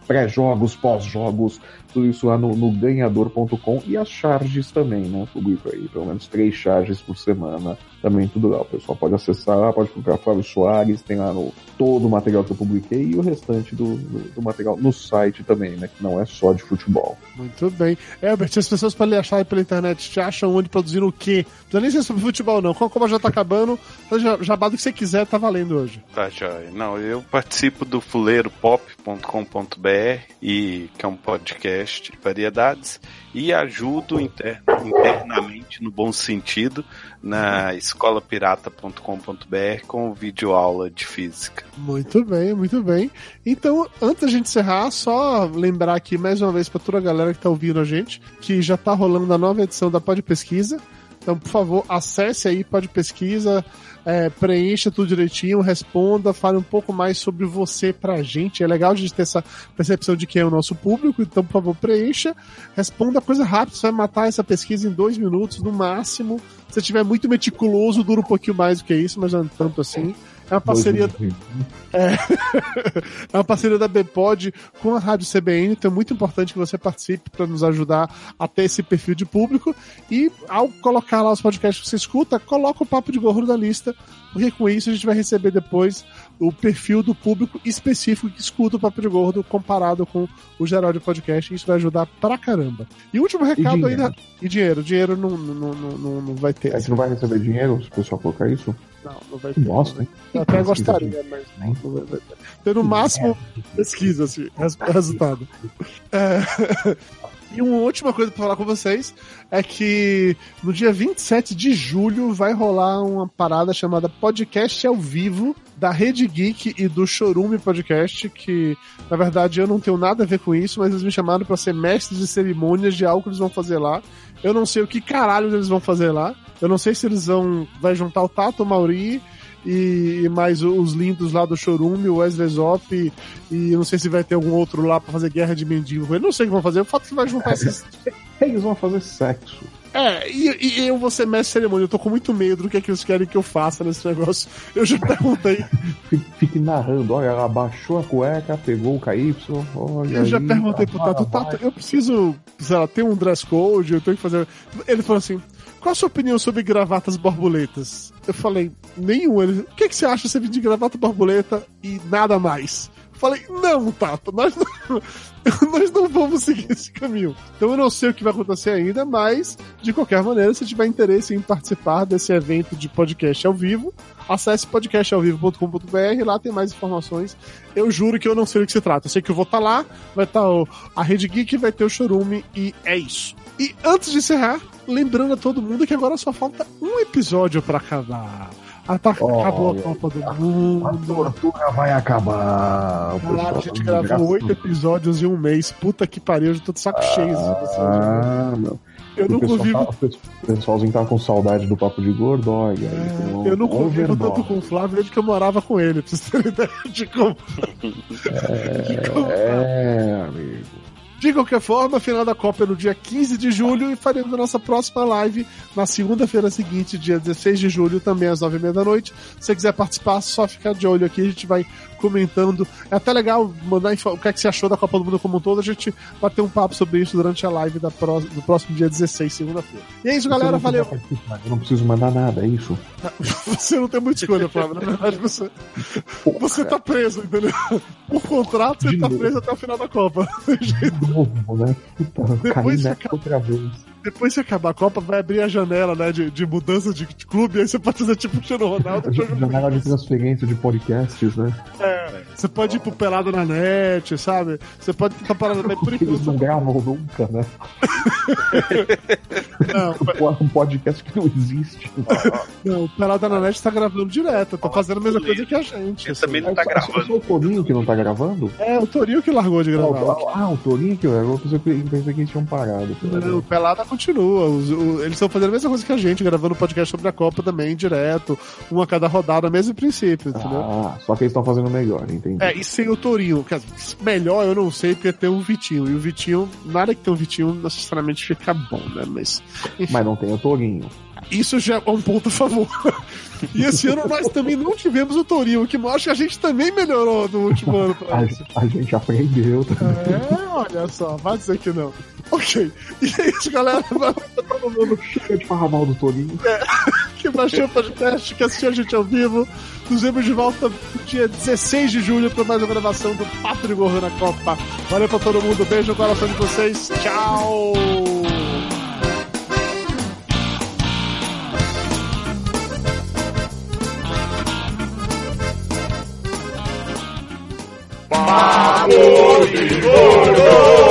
pré-jogos, pós-jogos, tudo isso lá no, no ganhador.com e as charges também, né? Publico aí pelo menos três charges por semana, também tudo lá. O pessoal pode acessar lá, pode procurar Flávio Soares, tem lá no todo o material que eu publiquei e o restante do, do, do material no site também, né? Que não é só de futebol. Muito bem. Herbert, as pessoas podem achar aí pela internet, te acham onde produzir o quê? Não precisa nem ser sobre futebol, não. Como já tá acabando, já, jabá do que você quiser, tá valendo hoje. Tá, joia. Não, eu participo do fuleiropop.com.br e que é um podcast de variedades e ajudo inter, internamente, no bom sentido, na escolapirata.com.br com vídeo aula de física. Muito bem, muito bem. Então, antes da gente encerrar, só lembrar aqui mais uma vez para toda a galera que está ouvindo a gente que já está rolando a nova edição da Pod Pesquisa. Então, por favor, acesse aí Pod Pesquisa é, preencha tudo direitinho, responda, fale um pouco mais sobre você pra gente. É legal a gente ter essa percepção de quem é o nosso público, então, por favor, preencha, responda coisa rápida, você vai matar essa pesquisa em dois minutos no máximo. Se tiver muito meticuloso, dura um pouquinho mais do que isso, mas não tanto assim. Uma parceria. É, é uma parceria da Bpod com a Rádio CBN, então é muito importante que você participe para nos ajudar a ter esse perfil de público. E ao colocar lá os podcasts que você escuta, coloca o Papo de Gorro na lista, porque com isso a gente vai receber depois o perfil do público específico que escuta o Papo de Gordo comparado com o geral de podcast. Isso vai ajudar pra caramba. E último recado e ainda. E dinheiro. Dinheiro não, não, não, não, vai ter. Você não vai receber dinheiro se o pessoal colocar isso? Não, não vai ter. Nossa, hein? Eu até gostaria, mas não, vai ter. no máximo pesquisa, assim, resultado. É... E uma última coisa para falar com vocês é que no dia 27 de julho vai rolar uma parada chamada Podcast ao Vivo da Rede Geek e do Chorume Podcast, que na verdade eu não tenho nada a ver com isso, mas eles me chamaram para ser mestres de cerimônias de algo que eles vão fazer lá. Eu não sei o que caralho eles vão fazer lá. Eu não sei se eles vão vai juntar o Tato, Mauri e, e mais os lindos lá do Chorume, o Wesley Zop e, e não sei se vai ter algum outro lá pra fazer guerra de mendigo. Eu não sei o que vão fazer, o fato é que vai juntar esses. Eles vão fazer sexo. É, e, e, eu vou ser mestre cerimônia. Eu tô com muito medo do que, é que eles querem que eu faça nesse negócio. Eu já perguntei. Fique narrando, olha, ela baixou a cueca, pegou o KY. Olha eu já perguntei pro Tato, Tato, eu preciso, sei lá, ter um dress code, eu tenho que fazer. Ele falou assim: qual a sua opinião sobre gravatas borboletas? Eu falei, nenhum. Ele, o que, que você acha de de gravata borboleta e nada mais? Falei, não, Tato, nós não, nós não vamos seguir esse caminho. Então eu não sei o que vai acontecer ainda, mas, de qualquer maneira, se tiver interesse em participar desse evento de podcast ao vivo, acesse podcastalvivo.com.br, lá tem mais informações. Eu juro que eu não sei do que se trata. Eu sei que eu vou estar tá lá, vai estar tá a Rede Geek, vai ter o Chorume e é isso. E antes de encerrar, lembrando a todo mundo que agora só falta um episódio para acabar. Ah, tá, oh, acabou a Copa do Mundo. A tortura vai acabar. Caralho, a gente gravou oito episódios em um mês. Puta que pariu, eu já tô de saco cheio. Ah, não. Eu não convivo. Tá, o pessoalzinho tava com saudade do papo de gordo, olha. É, eu não convivo tanto com o Flávio desde que eu morava com ele, pra vocês terem ideia de como. É, de como... é amigo. De qualquer forma, final da Copa é no dia 15 de julho e faremos a nossa próxima live na segunda-feira seguinte, dia 16 de julho, também às 9h30 da noite. Se você quiser participar, só ficar de olho aqui, a gente vai comentando. É até legal mandar o que, é que você achou da Copa do Mundo como um todo, a gente vai ter um papo sobre isso durante a live da pró do próximo dia 16, segunda-feira. E é isso, galera, valeu. Eu não preciso mandar nada, é isso? Você não tem muita escolha, Flávio. Na verdade, você, você tá preso, entendeu? Por contrato, você de tá novo. preso até o final da Copa. De novo, né? Puta, depois, caí outra vez. Depois que acabar a Copa, vai abrir a janela, né, de, de mudança de, de clube, aí você pode fazer tipo o Cristiano Ronaldo. janela de transferência de podcasts, né? É, você pode ir pro Pelado na net, sabe? Você pode tentar parada bem por enquanto. Eles não gravam nunca, né? não, um podcast que não existe. Não, o Pelado na net tá gravando direto, tá fazendo a mesma coisa que a gente. Ele assim. também não tá gravando. É só o Torinho que não tá gravando? É, o Torinho que largou de gravar. Ah, o Torinho que eu pensei que eles tinham parado. Não, o Pelada continua. Os, o, eles estão fazendo a mesma coisa que a gente, gravando podcast sobre a Copa também, direto. Uma a cada rodada, mesmo princípio, entendeu? Ah, só que eles estão fazendo melhor, entendi. É, e sem o Torinho. Melhor eu não sei, porque tem o Vitinho. E o Vitinho, nada que tem o Vitinho necessariamente fica bom, né? Mas. Enfim. Mas não tem o Torinho. Isso já é um ponto a favor. E esse ano nós também não tivemos o Torinho, o que mostra que a gente também melhorou no último ano. A, a, gente aprendeu também. É, olha só, vai dizer que não. Ok. E é isso, galera. Todo mundo chega de falar mal do Torinho. É, que baixou o podcast, que assistiu a gente ao vivo. Nos vemos de volta no dia 16 de julho para mais uma gravação do Papo de Gordo na Copa. Valeu pra todo mundo, beijo no coração de vocês. Tchau! máa kó ìgboro.